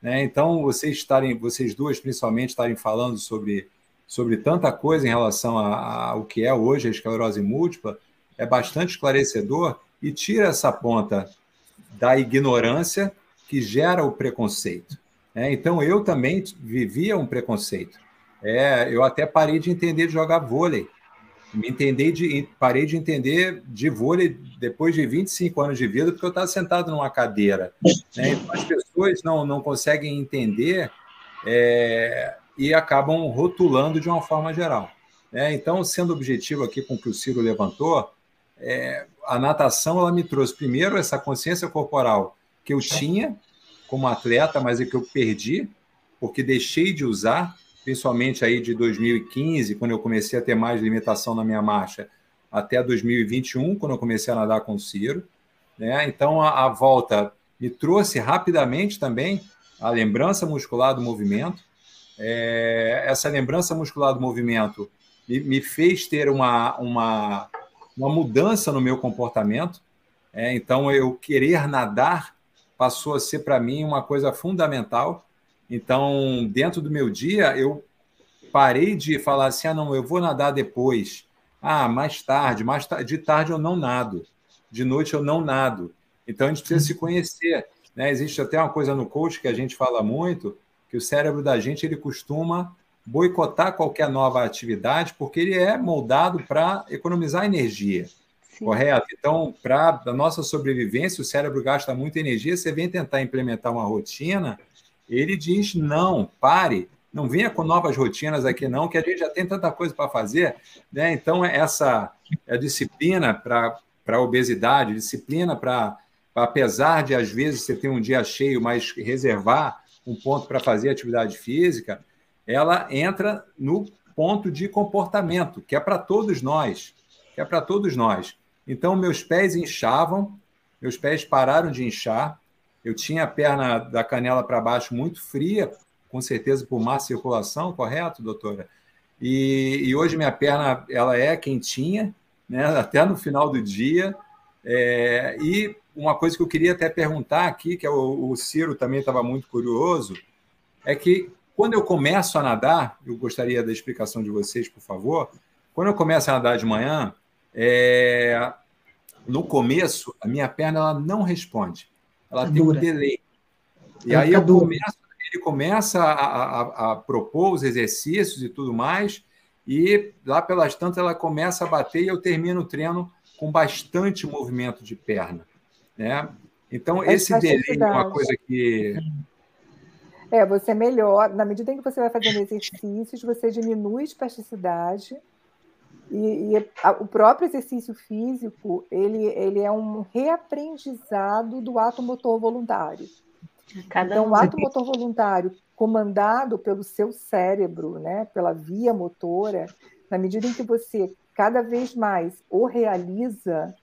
Né? Então, vocês estarem, vocês duas principalmente estarem falando sobre, sobre tanta coisa em relação ao que é hoje a esclerose múltipla, é bastante esclarecedor e tira essa ponta da ignorância que gera o preconceito. É, então, eu também vivia um preconceito. É, eu até parei de entender de jogar vôlei. Me entender de, parei de entender de vôlei depois de 25 anos de vida, porque eu estava sentado numa cadeira. Né? Então, as pessoas não, não conseguem entender é, e acabam rotulando de uma forma geral. É, então, sendo objetivo aqui com o que o Ciro levantou, é, a natação ela me trouxe primeiro essa consciência corporal que eu tinha como atleta, mas é que eu perdi porque deixei de usar, principalmente aí de 2015, quando eu comecei a ter mais limitação na minha marcha, até 2021, quando eu comecei a nadar com o Ciro. Né? Então a, a volta me trouxe rapidamente também a lembrança muscular do movimento. É, essa lembrança muscular do movimento me, me fez ter uma, uma uma mudança no meu comportamento. É, então, eu querer nadar passou a ser para mim uma coisa fundamental. Então, dentro do meu dia, eu parei de falar assim: ah, não, eu vou nadar depois. Ah, mais tarde, mais tarde. De tarde eu não nado. De noite eu não nado. Então, a gente precisa se conhecer. Né? Existe até uma coisa no coach que a gente fala muito, que o cérebro da gente ele costuma boicotar qualquer nova atividade, porque ele é moldado para economizar energia. Sim. Correto? Então, para a nossa sobrevivência, o cérebro gasta muita energia. Você vem tentar implementar uma rotina, ele diz: não, pare, não venha com novas rotinas aqui, não, que a gente já tem tanta coisa para fazer. Né? Então, essa é disciplina para a obesidade, disciplina para, apesar de às vezes você ter um dia cheio, mas reservar um ponto para fazer atividade física, ela entra no ponto de comportamento, que é para todos nós, é para todos nós. Então, meus pés inchavam, meus pés pararam de inchar, eu tinha a perna da canela para baixo muito fria, com certeza por má circulação, correto, doutora? E, e, hoje minha perna ela é quentinha, né, até no final do dia. É, e uma coisa que eu queria até perguntar aqui, que é o, o Ciro também estava muito curioso, é que quando eu começo a nadar, eu gostaria da explicação de vocês, por favor. Quando eu começo a nadar de manhã, é... no começo, a minha perna ela não responde. Ela é tem dura. um delay. E ela aí começo, ele começa a, a, a, propor os exercícios e tudo mais, e lá pelas tantas ela começa a bater e eu termino o treino com bastante movimento de perna. Né? Então, é esse delay é uma coisa que é, você melhora, na medida em que você vai fazendo exercícios, você diminui a espasticidade e, e a, o próprio exercício físico, ele, ele é um reaprendizado do ato motor voluntário. Cada então, o ato motor voluntário comandado pelo seu cérebro, né, pela via motora, na medida em que você cada vez mais o realiza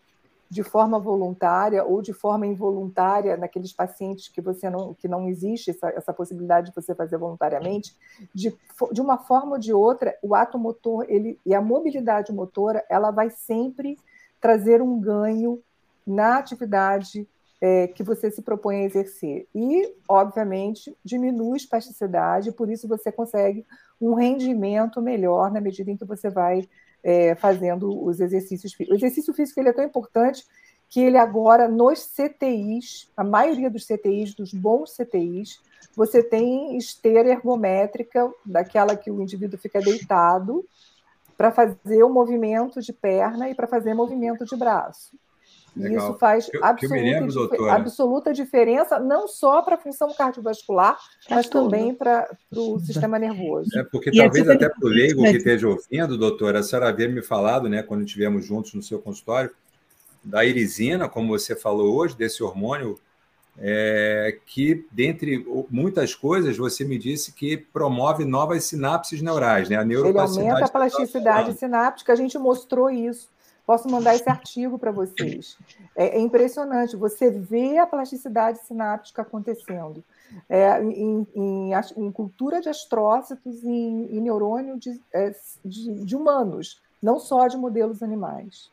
de forma voluntária ou de forma involuntária naqueles pacientes que você não que não existe essa, essa possibilidade de você fazer voluntariamente de, de uma forma ou de outra o ato motor ele e a mobilidade motora ela vai sempre trazer um ganho na atividade é, que você se propõe a exercer. E, obviamente, diminui espasticidade, por isso você consegue um rendimento melhor na medida em que você vai é, fazendo os exercícios físicos. O exercício físico ele é tão importante que ele agora, nos CTIs, a maioria dos CTIs, dos bons CTIs, você tem esteira ergométrica, daquela que o indivíduo fica deitado, para fazer o movimento de perna e para fazer movimento de braço. E isso faz que, absoluta, que lembro, absoluta, diferença, não só para a função cardiovascular, pra mas tudo. também para o sistema nervoso. É porque e talvez até para o leigo que esteja ouvindo, doutora, a senhora havia me falado, né, quando estivemos juntos no seu consultório, da irisina, como você falou hoje, desse hormônio, é, que, dentre muitas coisas, você me disse que promove novas sinapses neurais, né? A Ele aumenta a plasticidade sináptica, a gente mostrou isso Posso mandar esse artigo para vocês. É, é, impressionante, você vê a plasticidade sináptica acontecendo. É, em, em, em, cultura de astrócitos em, em neurônio de, é, de, de, humanos, não só de modelos animais.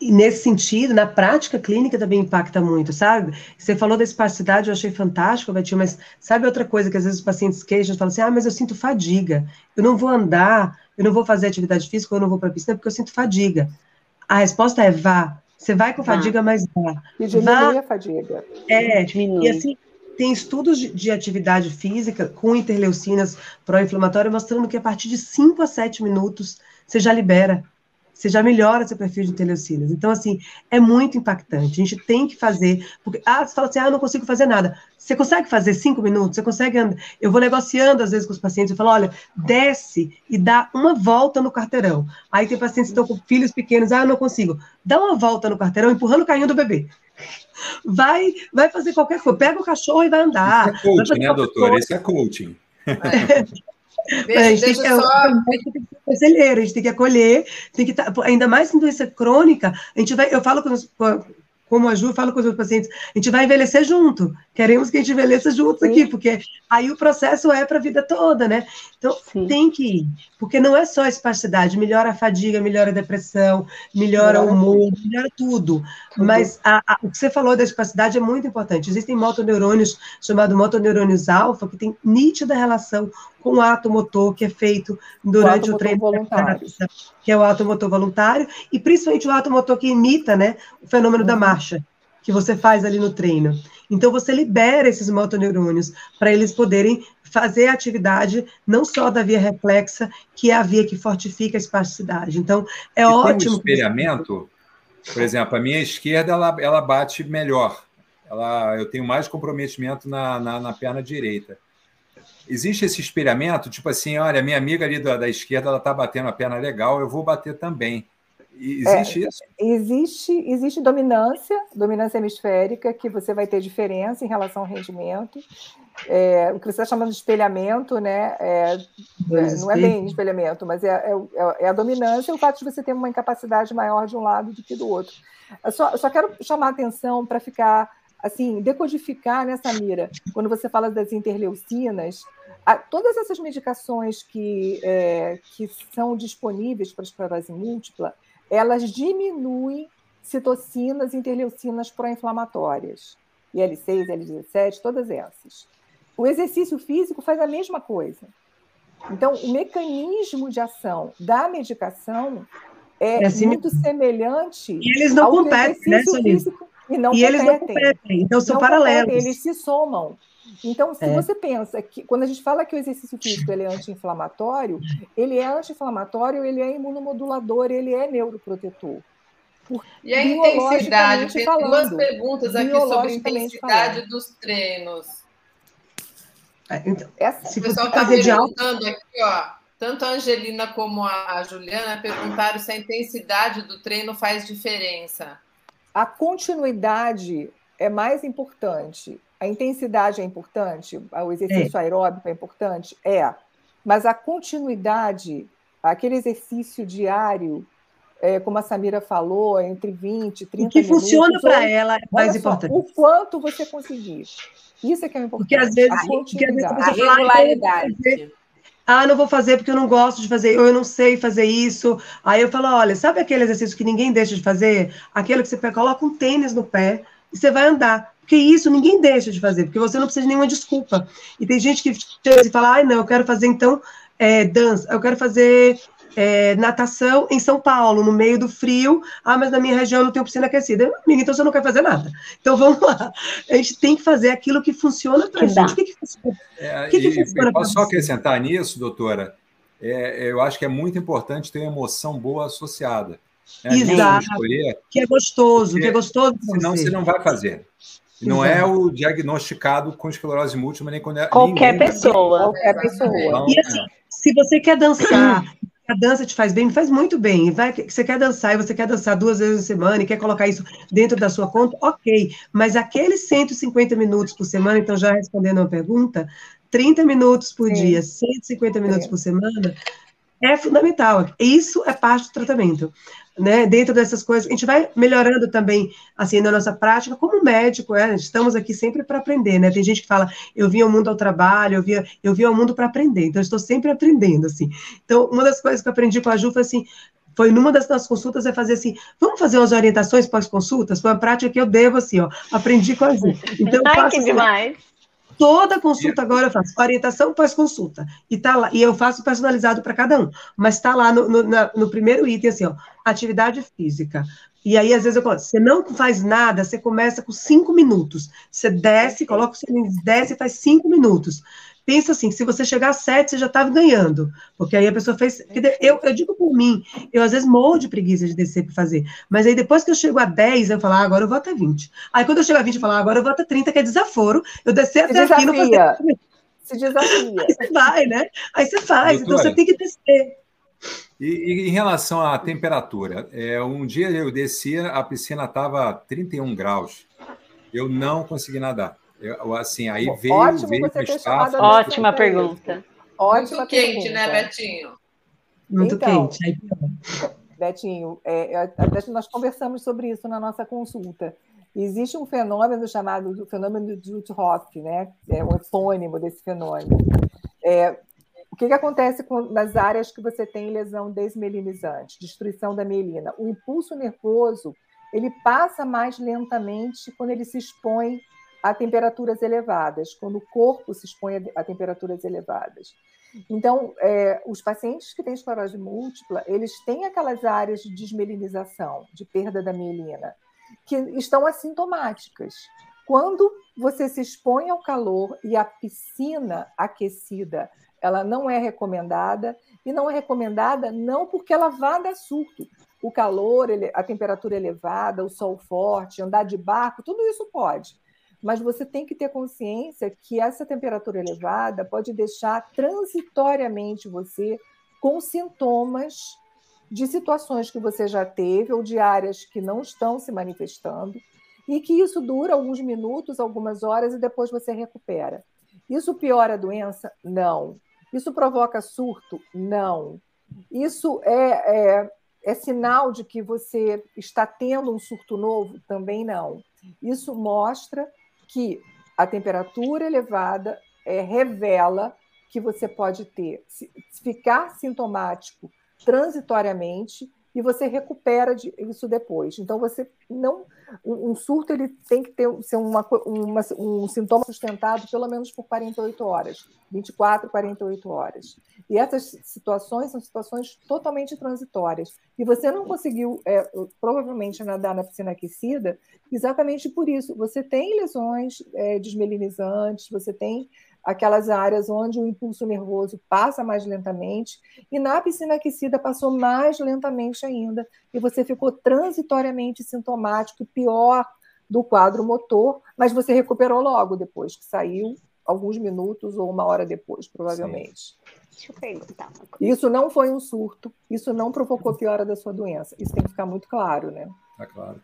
E nesse sentido, na prática clínica também impacta muito, sabe? Você falou da espasticidade, eu achei fantástico, Betinho, mas sabe outra coisa que às vezes os pacientes queixam, falam assim, ah, mas eu sinto fadiga, eu não vou andar, eu não vou fazer atividade física, eu não vou para a piscina porque eu sinto fadiga. A resposta é vá. Você vai com fadiga, ah. mas vá. E diminui a fadiga. É, diminui. e assim, tem estudos de, de, atividade física com interleucinas pró-inflamatórias mostrando que a partir de 5 a 7 minutos você já libera você já melhora seu perfil de interleucinas. Então, assim, é muito impactante. A gente tem que fazer, porque, ah, você fala assim, ah, eu não consigo fazer nada. Você consegue fazer cinco minutos? Você consegue andar? Eu vou negociando, às vezes, com os pacientes, eu falo, olha, desce e dá uma volta no quarteirão. Aí tem pacientes que estão com filhos pequenos, ah, eu não consigo. Dá uma volta no quarteirão, empurrando o carrinho do bebê. Vai, vai fazer qualquer coisa, pega o cachorro e vai andar. Isso é coaching, né, doutor? Isso é coaching. Deixa, a gente deixa tem, só... a gente tem que acolher, tem que tá, ainda mais em doença crônica, a gente vai, eu falo com, os, como a Ju fala com os meus pacientes, a gente vai envelhecer junto. Queremos que a gente envelheça juntos Sim. aqui, porque aí o processo é para a vida toda, né? Então, Sim. tem que ir. Porque não é só a espasticidade, melhora a fadiga, melhora a depressão, melhora o humor, melhora tudo. tudo. Mas a, a, o que você falou da espasticidade é muito importante. Existem motoneurônios chamados motoneurônios alfa, que tem nítida relação com o ato motor que é feito durante o, o treino voluntário. que é o ato motor voluntário, e principalmente o ato motor que imita né, o fenômeno uhum. da marcha, que você faz ali no treino. Então, você libera esses motoneurônios para eles poderem fazer a atividade não só da via reflexa, que é a via que fortifica a espasticidade. Então, é e ótimo. Tem um espelhamento, por exemplo, a minha esquerda ela, ela bate melhor. Ela, eu tenho mais comprometimento na, na, na perna direita. Existe esse espelhamento, tipo assim, olha, minha amiga ali da, da esquerda, ela está batendo a perna legal, eu vou bater também. Existe é, isso? Existe, existe dominância, dominância hemisférica, que você vai ter diferença em relação ao rendimento. É, o que você está chamando de espelhamento, né? É, é não é bem espelhamento, mas é, é, é, a dominância e o fato de você ter uma incapacidade maior de um lado do que do outro. Eu só, eu só quero chamar a atenção para ficar assim, decodificar nessa mira, quando você fala das interleucinas, a, todas essas medicações que, é, que são disponíveis para esclerose múltipla, elas diminuem citocinas e interleucinas pró-inflamatórias, IL6, IL17, todas essas. O exercício físico faz a mesma coisa. Então, o mecanismo de ação da medicação é, é assim, muito semelhante e eles não ao competem, né, físico e não e eles não competem, então são paralelos. Competem, eles se somam. Então, se é. você pensa que quando a gente fala que o exercício físico ele é anti-inflamatório, ele é anti-inflamatório, ele é imunomodulador, ele é neuroprotetor. Por, e a intensidade? Tem duas perguntas aqui sobre a intensidade falando. dos treinos. É, então, Essa, o pessoal está perguntando aqui, ó. Tanto a Angelina como a Juliana perguntaram se a intensidade do treino faz diferença a continuidade é mais importante. A intensidade é importante, o exercício é. aeróbico é importante? É. Mas a continuidade, aquele exercício diário, é, como a Samira falou, entre 20 e 30 minutos. O que funciona para ela é mais importante. o quanto você conseguir. Isso é que é importante. Porque às vezes, a, porque, às vezes a, a regularidade. Ah, não vou fazer porque eu não gosto de fazer, ou eu não sei fazer isso. Aí eu falo, olha, sabe aquele exercício que ninguém deixa de fazer? Aquele que você coloca um tênis no pé e você vai andar. Porque isso ninguém deixa de fazer, porque você não precisa de nenhuma desculpa. E tem gente que chega e fala, ai, não, eu quero fazer então é, dança, eu quero fazer é, natação em São Paulo, no meio do frio. Ah, mas na minha região não tem piscina aquecida. Amiga, então você não quer fazer nada. Então vamos lá. A gente tem que fazer aquilo que funciona para a gente. O que, que funciona? É, que que funciona posso só acrescentar nisso, doutora? É, eu acho que é muito importante ter uma emoção boa associada. Né? Exato. Escolher, que é gostoso, que é gostoso. Senão você não vai fazer. Não é o diagnosticado com esclerose múltipla, nem quando é. Qualquer pessoa. Qualquer pessoa. Então, e assim, se você quer dançar, a dança te faz bem, faz muito bem. Vai, você quer dançar e você quer dançar duas vezes na semana e quer colocar isso dentro da sua conta, ok. Mas aqueles 150 minutos por semana, então já respondendo a pergunta, 30 minutos por Sim. dia, 150 minutos Sim. por semana, é fundamental. Isso é parte do tratamento né, dentro dessas coisas, a gente vai melhorando também, assim, na nossa prática, como médico, é, estamos aqui sempre para aprender, né, tem gente que fala, eu vim ao mundo ao trabalho, eu vim, eu vim ao mundo para aprender, então estou sempre aprendendo, assim, então, uma das coisas que eu aprendi com a Ju foi assim, foi numa das nossas consultas é fazer assim, vamos fazer umas orientações pós-consultas, foi uma prática que eu devo, assim, ó, aprendi com a Ju. Então, Ai, que assim, demais! Toda consulta agora eu faço orientação pós-consulta. E tá lá, e eu faço personalizado para cada um. Mas está lá no, no, na, no, primeiro item, assim, ó, atividade física. E aí, às vezes, eu falo, você não faz nada, você começa com cinco minutos. Você desce, coloca o seu desce e faz cinco minutos pensa assim, se você chegar a sete, você já estava ganhando. Porque aí a pessoa fez. Eu, eu digo por mim, eu às vezes morro de preguiça de descer para fazer. Mas aí depois que eu chego a 10, eu falo, ah, agora eu vou até 20. Aí quando eu chego a 20, eu falo, ah, agora eu vou até 30, que é desaforo. Eu descer até aqui não fazer. Se desafia. Aí você vai, né? Aí você faz, Doutora, então você tem que descer. E, e, em relação à temperatura, é, um dia eu descia, a piscina estava 31 graus. Eu não consegui nadar. Eu, assim, aí veio, Ótimo veio você ter Ótima pergunta. Ótima Muito quente, né, Betinho? Muito então, quente. Betinho, é, é nós conversamos sobre isso na nossa consulta. Existe um fenômeno chamado fenômeno de Uthoff, né? É um epônimo desse fenômeno. É, o que, que acontece com, nas áreas que você tem lesão desmelinizante, destruição da mielina? O impulso nervoso ele passa mais lentamente quando ele se expõe a temperaturas elevadas, quando o corpo se expõe a, temperaturas elevadas. Então, é, os pacientes que têm esclerose múltipla, eles têm aquelas áreas de desmelinização, de perda da mielina, que estão assintomáticas. Quando você se expõe ao calor e a piscina aquecida, ela não é recomendada, e não é recomendada não porque ela vá dar surto. O calor, a temperatura elevada, o sol forte, andar de barco, tudo isso pode mas você tem que ter consciência que essa temperatura elevada pode deixar transitoriamente você com sintomas de situações que você já teve ou de áreas que não estão se manifestando e que isso dura alguns minutos, algumas horas e depois você recupera. Isso piora a doença? Não. Isso provoca surto? Não. Isso é, é, é sinal de que você está tendo um surto novo? Também não. Isso mostra que a temperatura elevada é, revela que você pode ter, ficar sintomático transitoriamente e você recupera isso depois. Então você não um surto ele tem que ter ser uma, uma, um sintoma sustentado pelo menos por 48 horas, 24, 48 horas. E essas situações são situações totalmente transitórias. E você não conseguiu é, provavelmente nadar na piscina aquecida exatamente por isso. Você tem lesões é, desmelinizantes, você tem aquelas áreas onde o impulso nervoso passa mais lentamente, e na piscina aquecida passou mais lentamente ainda, e você ficou transitoriamente sintomático, pior do quadro motor, mas você recuperou logo depois que saiu, alguns minutos ou uma hora depois, provavelmente. Deixa eu perguntar uma coisa. Isso não foi um surto, isso não provocou piora da sua doença. Isso tem que ficar muito claro, né? Tá claro.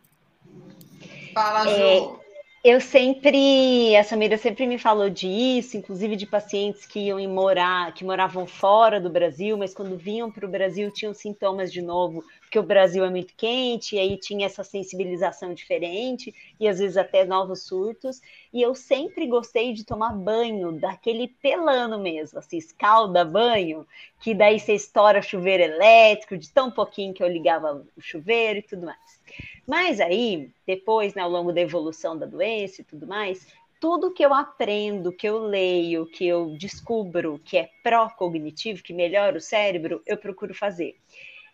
Fala, Ju. É Eu sempre, a Samira sempre me falou disso, inclusive de pacientes que iam morar, que moravam fora do Brasil, mas quando vinham para o Brasil tinham sintomas de novo, porque o Brasil é muito quente, e aí tinha essa sensibilização diferente, e às vezes até novos surtos. E eu sempre gostei de tomar banho, daquele pelano mesmo, assim, escalda banho, que daí você estoura chuveiro elétrico, de tão pouquinho que eu ligava o chuveiro e tudo mais. Mas aí, depois, né, ao longo da evolução da doença e tudo mais, tudo que eu aprendo, que eu leio, que eu descubro que é pró-cognitivo, que melhora o cérebro, eu procuro fazer.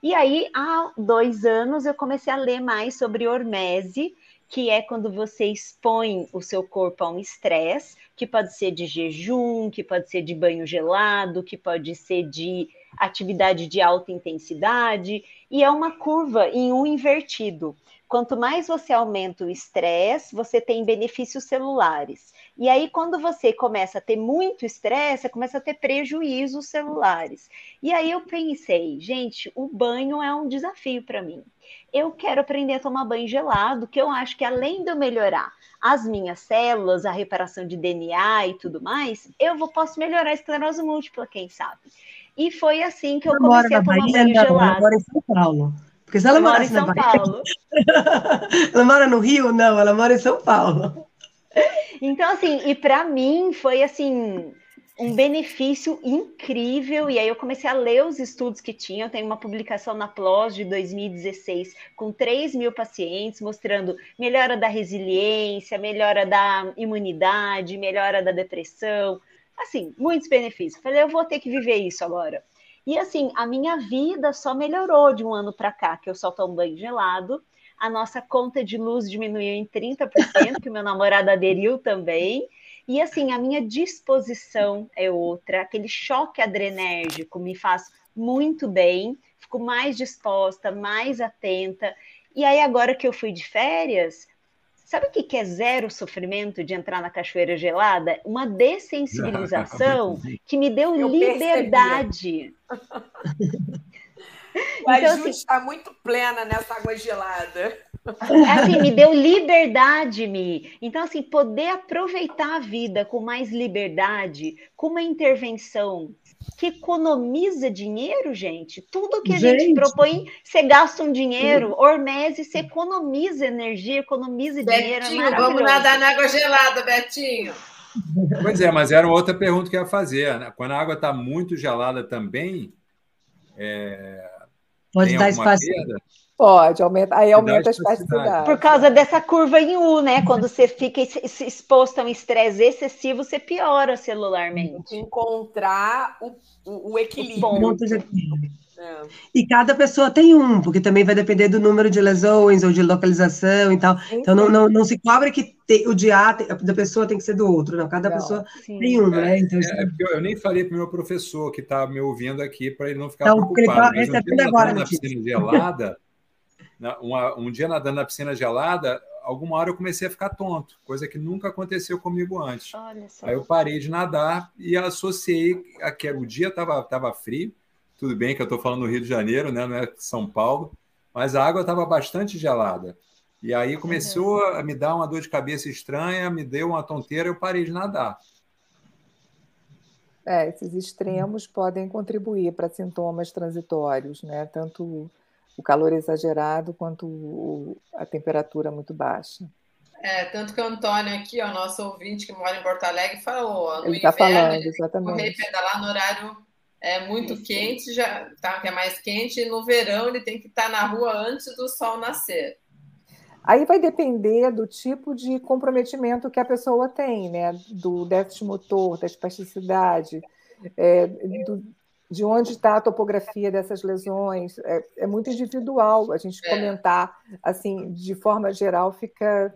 E aí, há dois anos, eu comecei a ler mais sobre hormese, que é quando você expõe o seu corpo a um estresse, que pode ser de jejum, que pode ser de banho gelado, que pode ser de atividade de alta intensidade, e é uma curva em um invertido. Quanto mais você aumenta o estresse, você tem benefícios celulares. E aí, quando você começa a ter muito estresse, você começa a ter prejuízos celulares. E aí eu pensei, gente, o banho é um desafio para mim. Eu quero aprender a tomar banho gelado, que eu acho que além de eu melhorar as minhas células, a reparação de DNA e tudo mais, eu vou, posso melhorar a esclerose múltipla, quem sabe. E foi assim que eu comecei a tomar Bahia, banho não, gelado. Agora em São Paulo. Porque se ela mora em São Bahia, Paulo. ela mora no Rio? Não, ela mora em São Paulo. Então, assim, e para mim foi assim um benefício incrível. E aí eu comecei a ler os estudos que tinham. Tem uma publicação na PLOS de 2016 com 3 mil pacientes, mostrando melhora da resiliência, melhora da imunidade, melhora da depressão. Assim, muitos benefícios. Falei, eu vou ter que viver isso agora. E assim, a minha vida só melhorou de um ano para cá, que eu só tomo banho gelado. A nossa conta de luz diminuiu em 30%, que meu namorado aderiu também. E assim, a minha disposição é outra, aquele choque adrenérgico me faz muito bem, fico mais disposta, mais atenta. E aí, agora que eu fui de férias, sabe o que é zero sofrimento de entrar na cachoeira gelada? Uma dessensibilização que me deu eu liberdade. A então, Ju assim, está muito plena nessa água gelada. Assim, me deu liberdade, Mi. Então, assim, poder aproveitar a vida com mais liberdade, com uma intervenção que economiza dinheiro, gente. Tudo que a gente, gente propõe, você gasta um dinheiro. Hormese, você economiza energia, economiza Betinho, dinheiro. É vamos nadar na água gelada, Betinho. Pois é, mas era outra pergunta que eu ia fazer. Né? Quando a água está muito gelada também, é... pode dar espaço. Perda? Pode, aumenta, aí aumenta a espasticidade. Por causa dessa curva em U, né? Quando você fica exposto a um estresse excessivo, você piora celularmente. Encontrar o, o, equilíbrio. O ponto de equilíbrio. É. E cada pessoa tem um, porque também vai depender do número de lesões ou de localização e tal. Então não, não, não se cobra que te, o dia da pessoa tem que ser do outro, não. Cada não, pessoa sim. tem um, né? Então, é, é, eu nem falei para o meu professor que está me ouvindo aqui para ele não ficar então, preocupado. Ele está agora, na piscina gelada, uma, um dia nadando na piscina gelada, alguma hora eu comecei a ficar tonto, coisa que nunca aconteceu comigo antes. Aí eu parei de nadar e associei a que o dia estava tava frio, tudo bem que eu estou falando no Rio de Janeiro, né, não é São Paulo, mas a água estava bastante gelada. E aí começou a me dar uma dor de cabeça estranha, me deu uma tonteira, eu parei de nadar. É, esses extremos podem contribuir para sintomas transitórios, né? Tanto o calor exagerado quanto o, a temperatura muito baixa. É, tanto que o Antônio aqui, o nosso ouvinte que mora em Porto Alegre, falou, no ele está falando, exatamente. correr pedalar no horário é muito Isso. quente, já tá, que é mais quente, e no verão ele tem que estar na rua antes do sol nascer. Aí vai depender do tipo de comprometimento que a pessoa tem, né? Do déficit motor, da espasticidade, é, do, de onde está a topografia dessas lesões. É, é muito individual a gente é. comentar, assim, de forma geral fica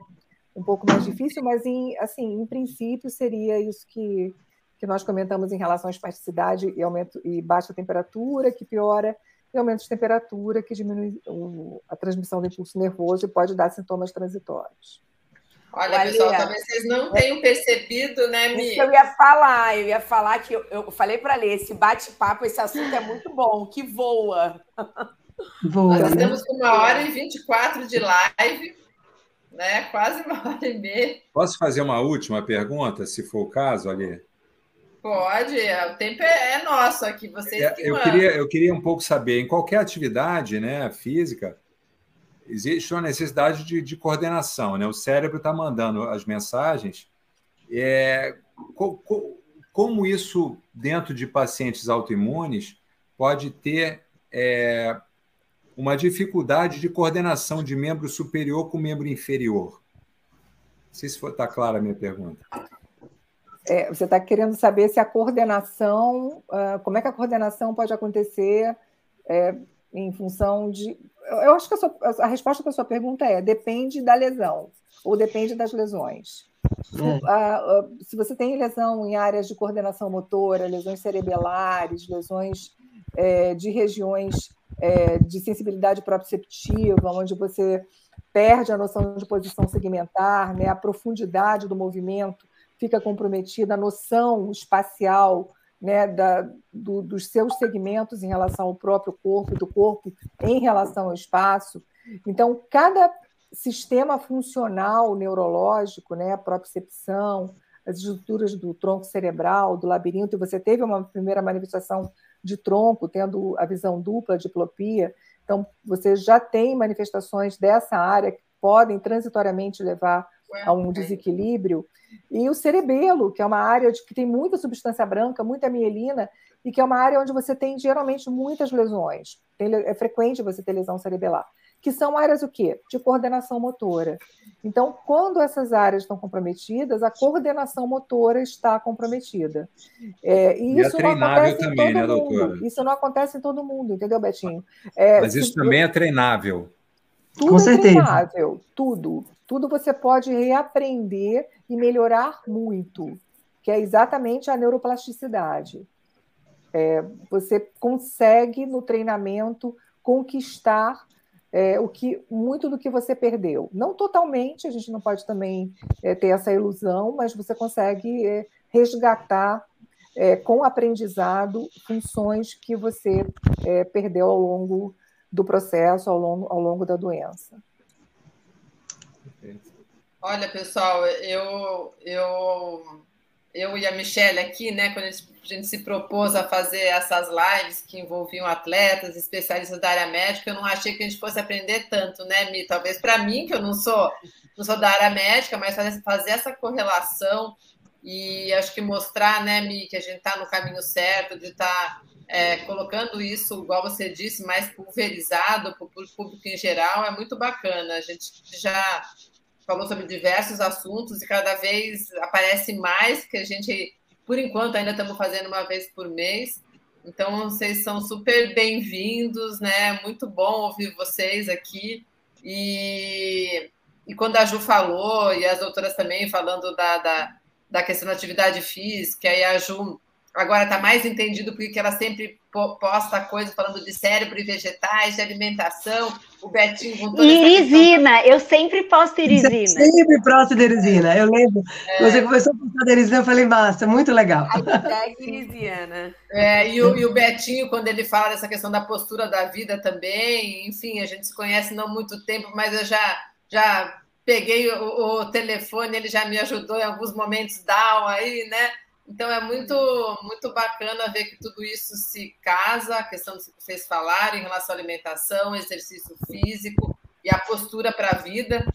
um pouco mais difícil, mas em, assim, em princípio seria isso que, que nós comentamos em relação à espasticidade e, aumento, e baixa temperatura, que piora, e aumento de temperatura, que diminui o, a transmissão do impulso nervoso e pode dar sintomas transitórios. Olha, pessoal, talvez vocês não tenham percebido, né, Mi? Isso eu ia falar, eu ia falar que eu, eu falei para ler, esse bate-papo, esse assunto é muito bom, que voa. voa Nós né? estamos com uma hora e 24 de live, né? Quase uma hora e meia. Posso fazer uma última pergunta, se for o caso, Ali? Pode, é, o tempo é, é nosso aqui, vocês é, eu queria Eu queria um pouco saber, em qualquer atividade né, física, existe uma necessidade de, de coordenação, né? O cérebro está mandando as mensagens. É, co, co, como isso, dentro de pacientes autoimunes, pode ter é, uma dificuldade de coordenação de membro superior com membro inferior? Não sei se está clara a minha pergunta. É, você está querendo saber se a coordenação, uh, como é que a coordenação pode acontecer é, em função de. Eu acho que a, sua, a, resposta para a sua pergunta é: depende da lesão, ou depende das lesões. Uh, se você tem lesão em áreas de coordenação motora, lesões cerebelares, lesões é, de regiões é, de sensibilidade proprioceptiva, onde você perde a noção de posição segmentar, né, a profundidade do movimento fica comprometida, a noção espacial né, da, do, dos seus segmentos em relação ao próprio corpo, do corpo em relação ao espaço. Então, cada sistema funcional neurológico, né, a propriocepção, as estruturas do tronco cerebral, do labirinto, e você teve uma primeira manifestação de tronco, tendo a visão dupla, a diplopia, então você já tem manifestações dessa área que podem transitoriamente levar a um desequilíbrio. E o cerebelo, que é uma área de, que tem muita substância branca, muita mielina, e que é uma área onde você tem geralmente muitas lesões. Tem, é frequente você ter lesão cerebelar. Que são áreas o quê? De coordenação motora. Então, quando essas áreas estão comprometidas, a coordenação motora está comprometida. É, e, e é isso é treinável também, né, mundo. doutora? Isso não acontece em todo mundo, entendeu, Betinho? É, Mas isso se... também é treinável. Tudo Com é treinável, tudo. Tudo você pode reaprender e melhorar muito, que é exatamente a neuroplasticidade. É, você consegue no treinamento conquistar é, o que muito do que você perdeu. Não totalmente, a gente não pode também é, ter essa ilusão, mas você consegue é, resgatar é, com aprendizado funções que você é, perdeu ao longo do processo, ao longo, ao longo da doença. Olha, pessoal, eu, eu, eu e a Michelle aqui, né, quando a gente, a gente, se propôs a fazer essas lives que envolviam atletas, especialistas da área médica, eu não achei que a gente fosse aprender tanto, né, Mi? Talvez para mim, que eu não sou, não sou da área médica, mas fazer, fazer essa correlação e acho que mostrar, né, Mi, que a gente está no caminho certo, de estar tá, é, colocando isso, igual você disse, mais pulverizado para o público em geral, é muito bacana. A gente já falou sobre diversos assuntos e cada vez aparece mais, que a gente, por enquanto, ainda estamos fazendo uma vez por mês. Então, vocês são super bem-vindos, né? Muito bom ouvir vocês aqui. E, e quando a Ju falou, e as doutoras também falando da, da, da questão da atividade física, e a Ju agora está mais entendido porque ela sempre posta coisas falando de cérebro e vegetais, de alimentação. O Betinho com Irisina, eu sempre posto irisina. Você sempre posto de irisina, eu lembro. É. Você começou a postar de irisina, eu falei, massa, muito legal. Irisiana. É, e, o, e o Betinho, quando ele fala dessa questão da postura da vida também, enfim, a gente se conhece não há muito tempo, mas eu já, já peguei o, o telefone, ele já me ajudou em alguns momentos down aí, né? Então é muito, muito bacana ver que tudo isso se casa, a questão que vocês falaram em relação à alimentação, exercício físico e a postura para a vida,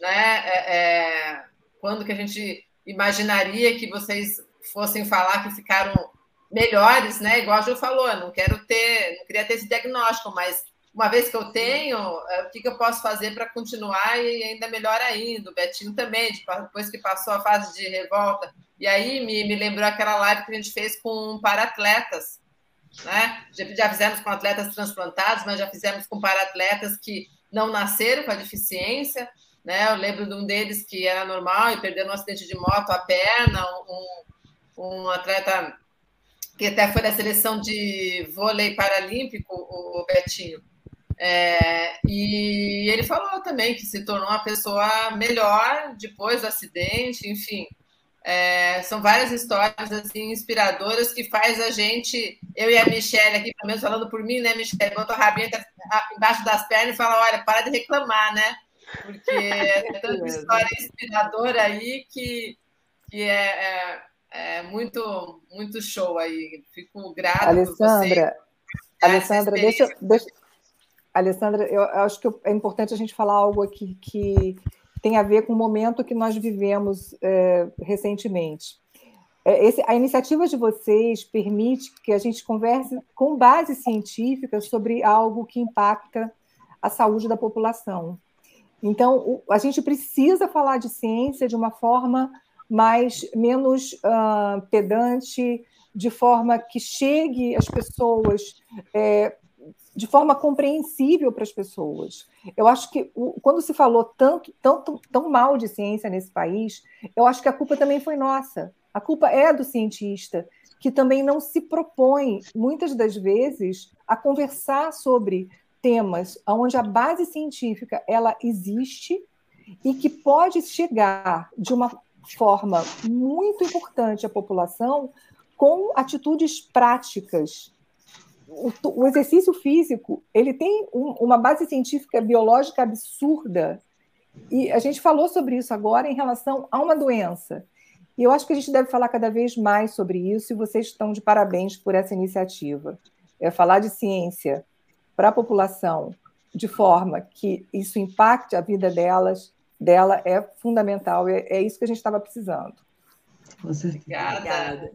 né? É, é, quando que a gente imaginaria que vocês fossem falar que ficaram melhores, né? Igual a Ju falou, eu não quero ter, não queria ter esse diagnóstico, mas uma vez que eu tenho, é, o que, que eu posso fazer para continuar e ainda melhor ainda? O Betinho também, depois que passou a fase de revolta, e aí me, me lembrou aquela live que a gente fez com para-atletas, né? Já, já fizemos com atletas transplantados, mas já fizemos com para-atletas que não nasceram com a deficiência, né? Eu lembro de um deles que era normal e perdeu no acidente de moto a perna, um, um atleta que até foi da seleção de vôlei paralímpico, o Betinho. É, e ele falou também que se tornou uma pessoa melhor depois do acidente, enfim. É, são várias histórias assim inspiradoras que faz a gente, eu e a Michelle aqui, pelo menos falando por mim, né, Michelle? Bota a rabinha embaixo das pernas e fala: olha, para de reclamar, né? porque é tanta história inspiradora aí que, que é, é, é, muito, muito show aí. Fico grata Alessandra, Alessandra, deixa, deixa, Alessandra, eu acho que é importante a gente falar algo aqui que tem a ver com o momento que nós vivemos é, recentemente. É, esse, a iniciativa de vocês permite que a gente converse com base científica sobre algo que impacta a saúde da população. Então, a gente precisa falar de ciência de uma forma mais menos uh, pedante, de forma que chegue às pessoas é, de forma compreensível para as pessoas. Eu acho que quando se falou tanto, tanto, tão mal de ciência nesse país, eu acho que a culpa também foi nossa. A culpa é do cientista, que também não se propõe, muitas das vezes, a conversar sobre temas onde a base científica ela existe e que pode chegar de uma forma muito importante à população com atitudes práticas o, o exercício físico ele tem um, uma base científica biológica absurda. E a gente falou sobre isso agora em relação a uma doença. E eu acho que a gente deve falar cada vez mais sobre isso, e vocês estão de parabéns por essa iniciativa. É falar de ciência para a população de forma que isso impacte a vida delas, dela é fundamental. É, é isso que a gente estava precisando. Obrigada. Obrigada.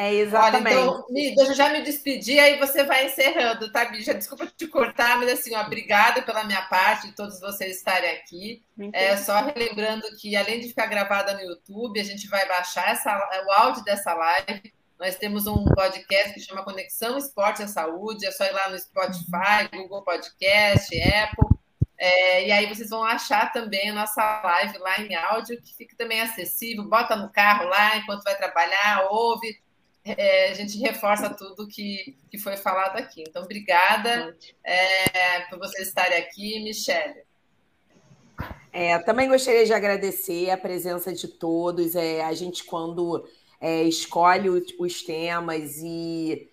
É exatamente. Olha, então, Mi, deixa eu já me despedir, aí você vai encerrando, tá, Já Desculpa te cortar, mas assim, ó, obrigada pela minha parte, de todos vocês estarem aqui. É, só relembrando que, além de ficar gravada no YouTube, a gente vai baixar essa, o áudio dessa live. Nós temos um podcast que chama Conexão Esporte à Saúde. É só ir lá no Spotify, Google Podcast, Apple. É, e aí vocês vão achar também a nossa live lá em áudio, que fica também acessível. Bota no carro lá enquanto vai trabalhar, ouve é, a gente reforça tudo que, que foi falado aqui. Então, obrigada é, por vocês estarem aqui, Michele. É, também gostaria de agradecer a presença de todos. É, a gente, quando é, escolhe os temas e,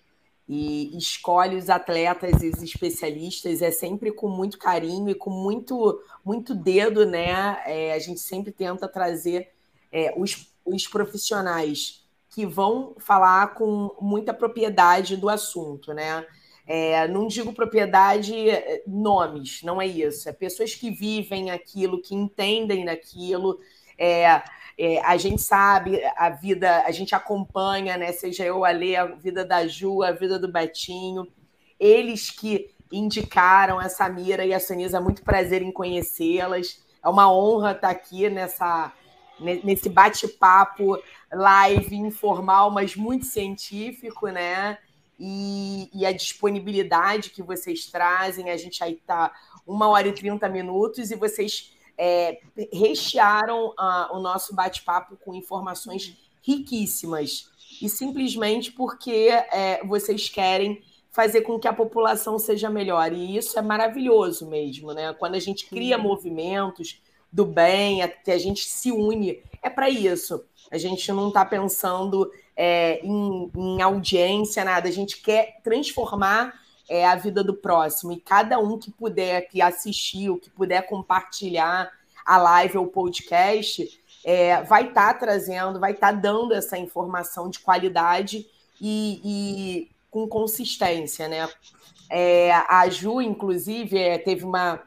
e, escolhe os atletas e os especialistas, é sempre com muito carinho e com muito, muito dedo, né? É, a gente sempre tenta trazer é, os, os profissionais que vão falar com muita propriedade do assunto, né? É, não digo propriedade, é, nomes, não é isso. É pessoas que vivem aquilo, que entendem daquilo. É, é, a gente sabe a vida, a gente acompanha, né? Seja eu a ler a vida da Ju, a vida do Betinho. Eles que indicaram a Samira e a Sanisa, muito prazer em conhecê-las. É uma honra estar aqui nessa, nesse bate-papo live informal, mas muito científico, né? E, e, a disponibilidade que vocês trazem. A gente aí está uma hora e 30 minutos e vocês é, rechearam a, o nosso bate-papo com informações riquíssimas. E simplesmente porque é, vocês querem fazer com que a população seja melhor. E isso é maravilhoso mesmo, né? Quando a gente cria movimentos do bem, que a gente se une, é para isso. A gente não está pensando é, em, em, audiência, nada. A gente quer transformar é, a vida do próximo. E cada um que puder, que assistiu, que puder compartilhar a live ou o podcast, é, vai estar tá trazendo, vai estar tá dando essa informação de qualidade e, e com consistência, né? É, a Ju, inclusive, é, teve uma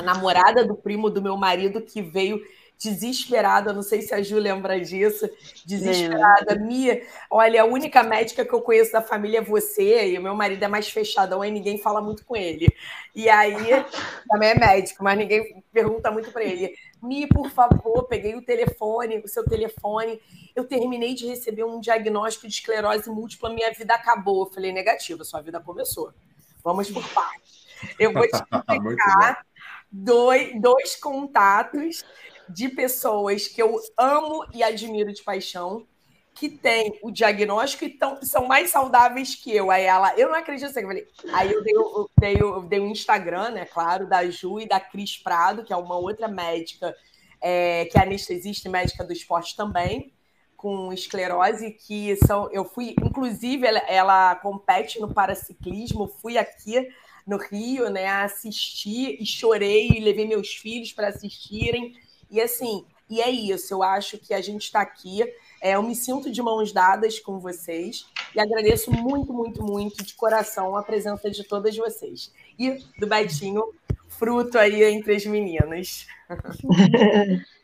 a namorada do primo do meu marido que veio desesperada, não sei se a Ju lembra disso, desesperada. É. Mia, olha, a única médica que eu conheço da família é você, e o meu marido é mais fechadão, aí ninguém fala muito com ele. E aí, também é médico, mas ninguém pergunta muito para ele. Mi, por favor, peguei o telefone, o seu telefone, eu terminei de receber um diagnóstico de esclerose múltipla, minha vida acabou. Eu falei, negativo, sua vida começou. Vamos por partes. Eu vou te explicar dois, dois contatos de pessoas que eu amo e admiro de paixão, que têm o diagnóstico e tão, são mais saudáveis que eu. Aí ela, eu não acredito assim, eu falei. Aí eu dei, eu dei, eu dei um Instagram, né, claro, da Ju e da Cris Prado, que é uma outra médica, é, que é anestesista e médica do esporte também, com esclerose, que são. Eu fui, inclusive, ela, ela compete no paraciclismo, fui aqui no Rio, né? Assisti e chorei, e levei meus filhos para assistirem. E assim, e é isso, eu acho que a gente está aqui. É, eu me sinto de mãos dadas com vocês e agradeço muito, muito, muito de coração a presença de todas vocês. E do Betinho, fruto aí entre as meninas.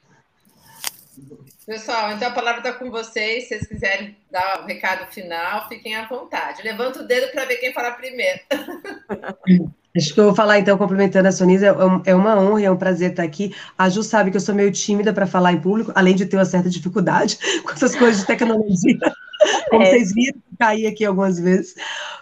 Pessoal, então a palavra está com vocês. Se vocês quiserem dar o um recado final, fiquem à vontade. Levanta o dedo para ver quem falar primeiro. Acho que eu vou falar, então, complementando a Sonisa, é, é uma honra e é um prazer estar aqui. A Ju sabe que eu sou meio tímida para falar em público, além de ter uma certa dificuldade com essas coisas de tecnologia. Como é. vocês viram, caí aqui algumas vezes.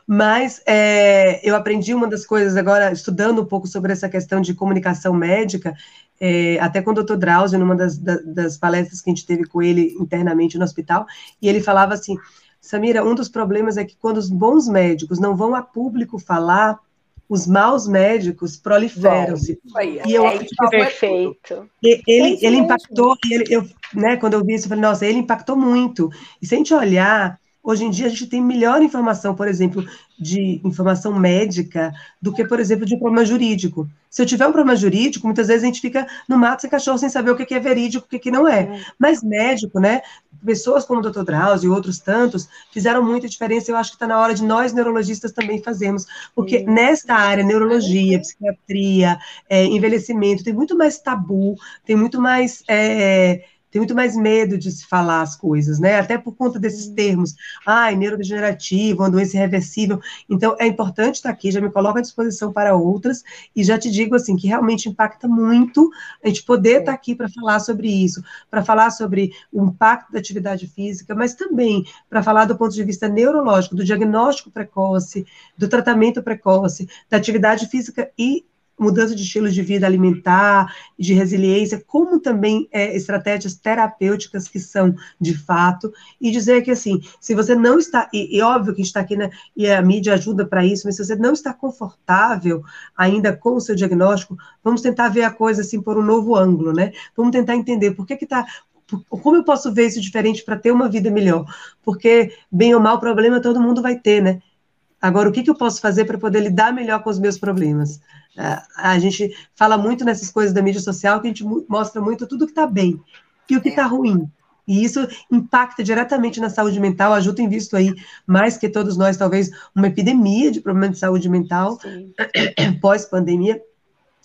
Mas é, eu aprendi uma das coisas agora, estudando um pouco sobre essa questão de comunicação médica, é, até com o doutor Drauzio, numa das, das palestras que a gente teve com ele internamente no hospital, e ele falava assim, Samira, um dos problemas é que quando os bons médicos não vão a público falar, os maus médicos proliferam-se. E eu é, acho que perfeito. Ele, ele impactou, ele, eu, né, quando eu vi isso, eu falei, nossa, ele impactou muito. E se a gente olhar Hoje em dia a gente tem melhor informação, por exemplo, de informação médica do que, por exemplo, de um problema jurídico. Se eu tiver um problema jurídico, muitas vezes a gente fica no mato sem cachorro sem saber o que é verídico, o que não é. Mas médico, né? Pessoas como o Dr. Drauzio e outros tantos fizeram muita diferença. Eu acho que está na hora de nós, neurologistas, também fazermos. Porque nesta área, neurologia, psiquiatria, é, envelhecimento, tem muito mais tabu, tem muito mais. É, tem muito mais medo de se falar as coisas, né? Até por conta desses termos, ai, neurodegenerativo, uma doença irreversível. Então, é importante estar aqui, já me coloco à disposição para outras, e já te digo, assim, que realmente impacta muito a gente poder estar aqui para falar sobre isso, para falar sobre o impacto da atividade física, mas também para falar do ponto de vista neurológico, do diagnóstico precoce, do tratamento precoce, da atividade física e mudança de estilo de vida alimentar, de resiliência, como também é, estratégias terapêuticas que são de fato, e dizer que assim, se você não está, e, e óbvio que está aqui, né, e a mídia ajuda para isso, mas se você não está confortável ainda com o seu diagnóstico, vamos tentar ver a coisa assim por um novo ângulo, né? Vamos tentar entender por que que está como eu posso ver isso diferente para ter uma vida melhor? Porque, bem ou mal, problema todo mundo vai ter, né? Agora, o que, que eu posso fazer para poder lidar melhor com os meus problemas? É, a gente fala muito nessas coisas da mídia social que a gente mostra muito tudo que está bem e o que está ruim. E isso impacta diretamente na saúde mental. A Ju tem visto aí, mais que todos nós, talvez, uma epidemia de problemas de saúde mental pós-pandemia.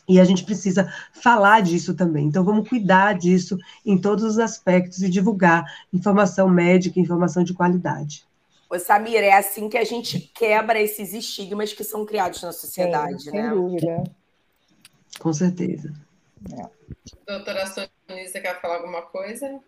E a gente precisa falar disso também. Então, vamos cuidar disso em todos os aspectos e divulgar informação médica, informação de qualidade. Ô, Samir, é assim que a gente quebra esses estigmas que são criados na sociedade, Sim, sem né? Sem dúvida. Com certeza. É. Doutora Sônia, você quer falar alguma coisa?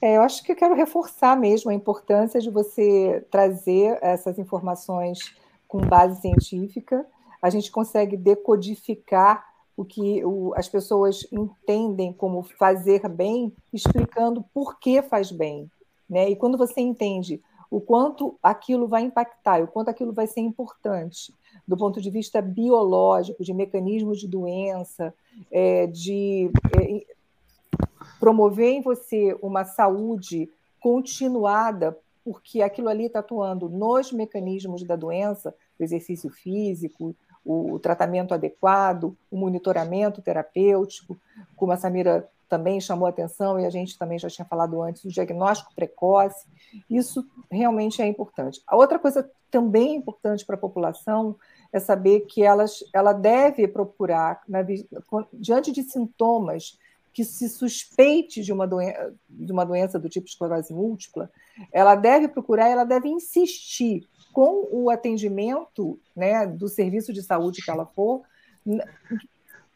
É, eu acho que eu quero reforçar mesmo a importância de você trazer essas informações com base científica. A gente consegue decodificar o que o, as pessoas entendem como fazer bem, explicando por que faz bem. Né? E quando você entende o quanto aquilo vai impactar, o quanto aquilo vai ser importante do ponto de vista biológico, de mecanismos de doença, é, de é, promover em você uma saúde continuada, porque aquilo ali está atuando nos mecanismos da doença, o exercício físico, o tratamento adequado, o monitoramento terapêutico, como a Samira também chamou atenção, e a gente também já tinha falado antes, o diagnóstico precoce, isso realmente é importante. A outra coisa também importante para a população é saber que elas, ela deve procurar, na, diante de sintomas que se suspeite de uma, doença, de uma doença do tipo esclerose múltipla, ela deve procurar, ela deve insistir com o atendimento né, do serviço de saúde que ela for,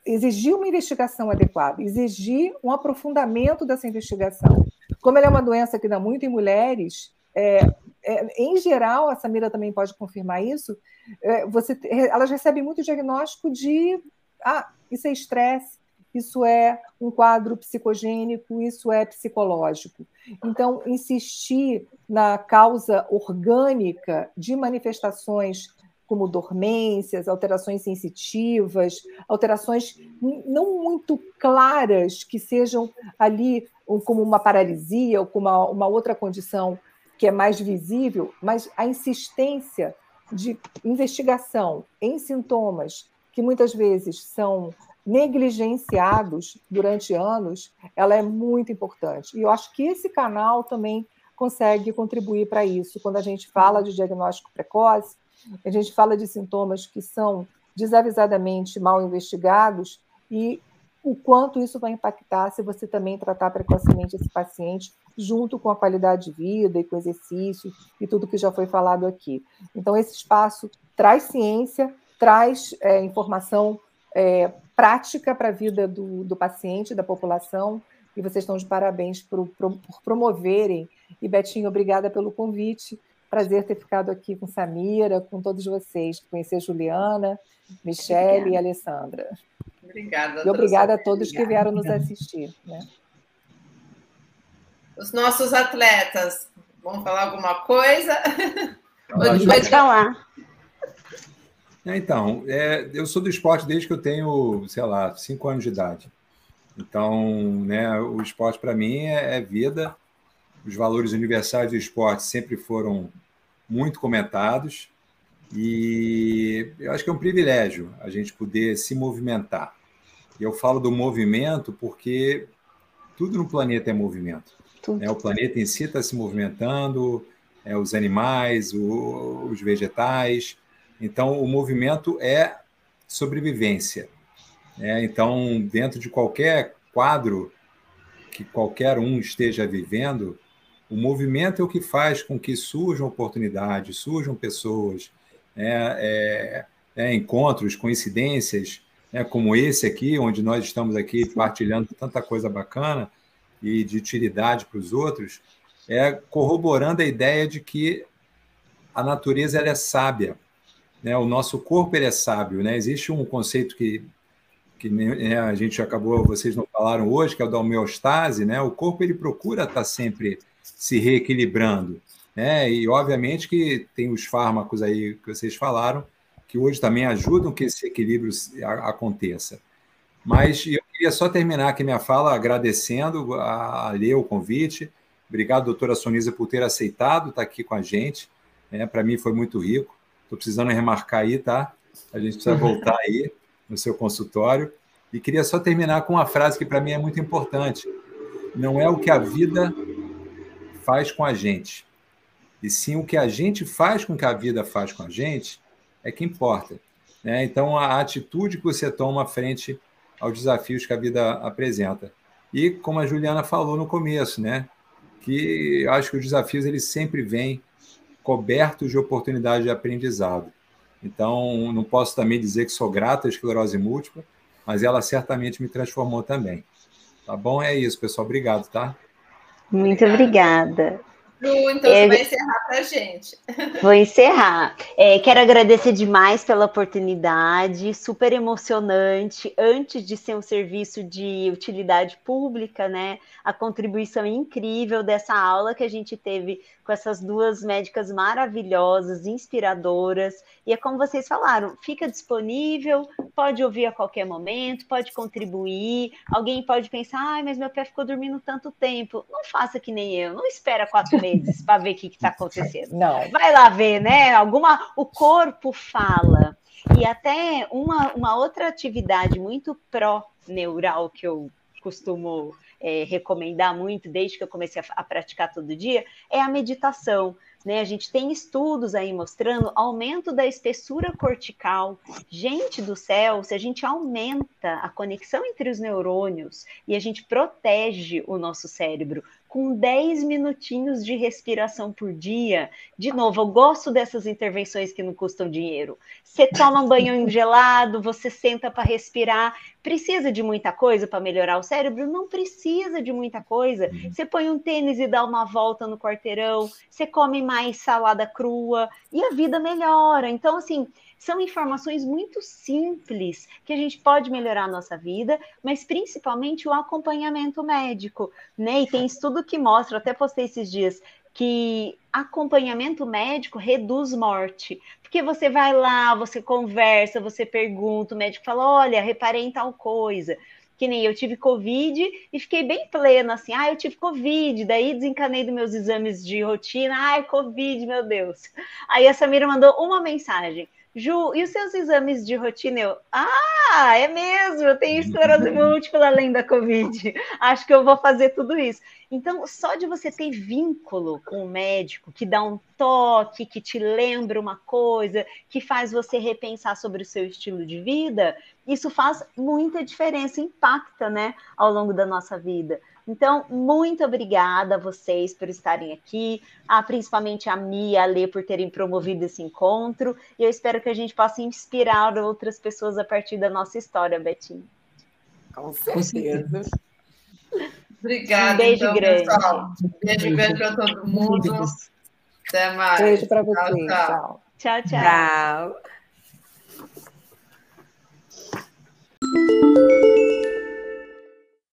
exigir uma investigação adequada, exigir um aprofundamento dessa investigação. Como ela é uma doença que dá muito em mulheres, é, é, em geral, a Samira também pode confirmar isso, é, você, elas recebem muito diagnóstico de ah, isso é estresse, isso é um quadro psicogênico, isso é psicológico. Então, insistir na causa orgânica de manifestações como dormências, alterações sensitivas, alterações não muito claras que sejam ali como uma paralisia ou como uma, uma outra condição que é mais visível, mas a insistência de investigação em sintomas que muitas vezes são negligenciados durante anos, ela é muito importante. E eu acho que esse canal também consegue contribuir para isso. Quando a gente fala de diagnóstico precoce, a gente fala de sintomas que são desavisadamente mal investigados e o quanto isso vai impactar se você também tratar precocemente esse paciente junto com a qualidade de vida e com exercício e tudo que já foi falado aqui. Então, esse espaço traz ciência, traz é, informação é, prática para a vida do, do, paciente, da população, e vocês estão de parabéns por, por, promoverem. E, Betinho, obrigada pelo convite. Prazer ter ficado aqui com Samira, com todos vocês, conhecer a Juliana, Michele e Alessandra. Obrigada. E obrigada a todos obrigada. que vieram nos assistir. Né? Os nossos atletas vão falar alguma coisa? Pode falar. É, então, é, eu sou do esporte desde que eu tenho, sei lá, cinco anos de idade. Então, né, o esporte para mim é, é, vida. Os valores universais do esporte sempre foram muito comentados e eu acho que é um privilégio a gente poder se movimentar. E eu falo do movimento porque tudo no planeta é movimento. Né? O planeta em si está se movimentando, é, os animais, o, os vegetais. Então, o movimento é sobrevivência. Né? Então, dentro de qualquer quadro que qualquer um esteja vivendo, o movimento é o que faz com que surjam oportunidades, surjam pessoas, né? é, é, encontros, coincidências, né? como esse aqui, onde nós estamos aqui partilhando tanta coisa bacana e de utilidade para os outros, é corroborando a ideia de que a natureza ela é sábia, né? O nosso corpo ele é sábio, né? Existe um conceito que que né, a gente acabou, vocês não falaram hoje, que é o da homeostase, né? O corpo ele procura estar sempre se reequilibrando, né? E obviamente que tem os fármacos aí que vocês falaram, que hoje também ajudam que esse equilíbrio aconteça. Mas eu queria só terminar aqui minha fala agradecendo a, a ler o convite. Obrigado, doutora Sonisa, por ter aceitado estar aqui com a gente. É, Para mim foi muito rico. Estou precisando remarcar aí, tá? A gente precisa voltar aí no seu consultório. E queria só terminar com uma frase que para mim é muito importante. Não é o que a vida faz com a gente, e sim o que a gente faz com que a vida faz com a gente é que importa. Né? Então, a atitude que você toma frente aos desafios que a vida apresenta. E como a Juliana falou no começo, né, que eu acho que os desafios eles sempre vêm cobertos de oportunidade de aprendizado. Então, não posso também dizer que sou grato à esclerose múltipla, mas ela certamente me transformou também. Tá bom? É isso, pessoal. Obrigado, tá? Muito obrigada. Lu, então é, você vai encerrar para a gente. Vou encerrar. É, quero agradecer demais pela oportunidade, super emocionante. Antes de ser um serviço de utilidade pública, né? A contribuição incrível dessa aula que a gente teve com essas duas médicas maravilhosas, inspiradoras. E é como vocês falaram, fica disponível, pode ouvir a qualquer momento, pode contribuir. Alguém pode pensar, ai, mas meu pé ficou dormindo tanto tempo. Não faça que nem eu, não espera quatro meses para ver o que está acontecendo. Não. Vai lá ver, né? Alguma. O corpo fala. E até uma, uma outra atividade muito pró-neural que eu costumo é, recomendar muito desde que eu comecei a, a praticar todo dia é a meditação. Né? A gente tem estudos aí mostrando aumento da espessura cortical. Gente do céu, se a gente aumenta a conexão entre os neurônios e a gente protege o nosso cérebro com 10 minutinhos de respiração por dia. De novo, eu gosto dessas intervenções que não custam dinheiro. Você toma um banho gelado, você senta para respirar. Precisa de muita coisa para melhorar o cérebro? Não precisa de muita coisa. Uhum. Você põe um tênis e dá uma volta no quarteirão, você come mais salada crua e a vida melhora. Então, assim, são informações muito simples que a gente pode melhorar a nossa vida, mas principalmente o acompanhamento médico, né? E tem estudo que mostra, até postei esses dias, que acompanhamento médico reduz morte. Porque você vai lá, você conversa, você pergunta, o médico fala: olha, reparei em tal coisa. Que nem eu tive Covid e fiquei bem plena, assim, ah, eu tive Covid, daí desencanei dos meus exames de rotina, ai, Covid, meu Deus. Aí a Samira mandou uma mensagem. Ju, e os seus exames de rotina? Eu, ah, é mesmo, eu tenho esclerose múltipla além da Covid. Acho que eu vou fazer tudo isso. Então, só de você ter vínculo com o médico, que dá um toque, que te lembra uma coisa, que faz você repensar sobre o seu estilo de vida, isso faz muita diferença, impacta, né, ao longo da nossa vida. Então, muito obrigada a vocês por estarem aqui, a, principalmente a Mia e a Lê por terem promovido esse encontro, e eu espero que a gente possa inspirar outras pessoas a partir da nossa história, Betinho. Com certeza. Obrigada. Um beijo então, grande. Pessoal. Beijo grande para todo mundo. Até mais. Beijo para vocês. tchau. tchau. Tchau, tchau. Tchau.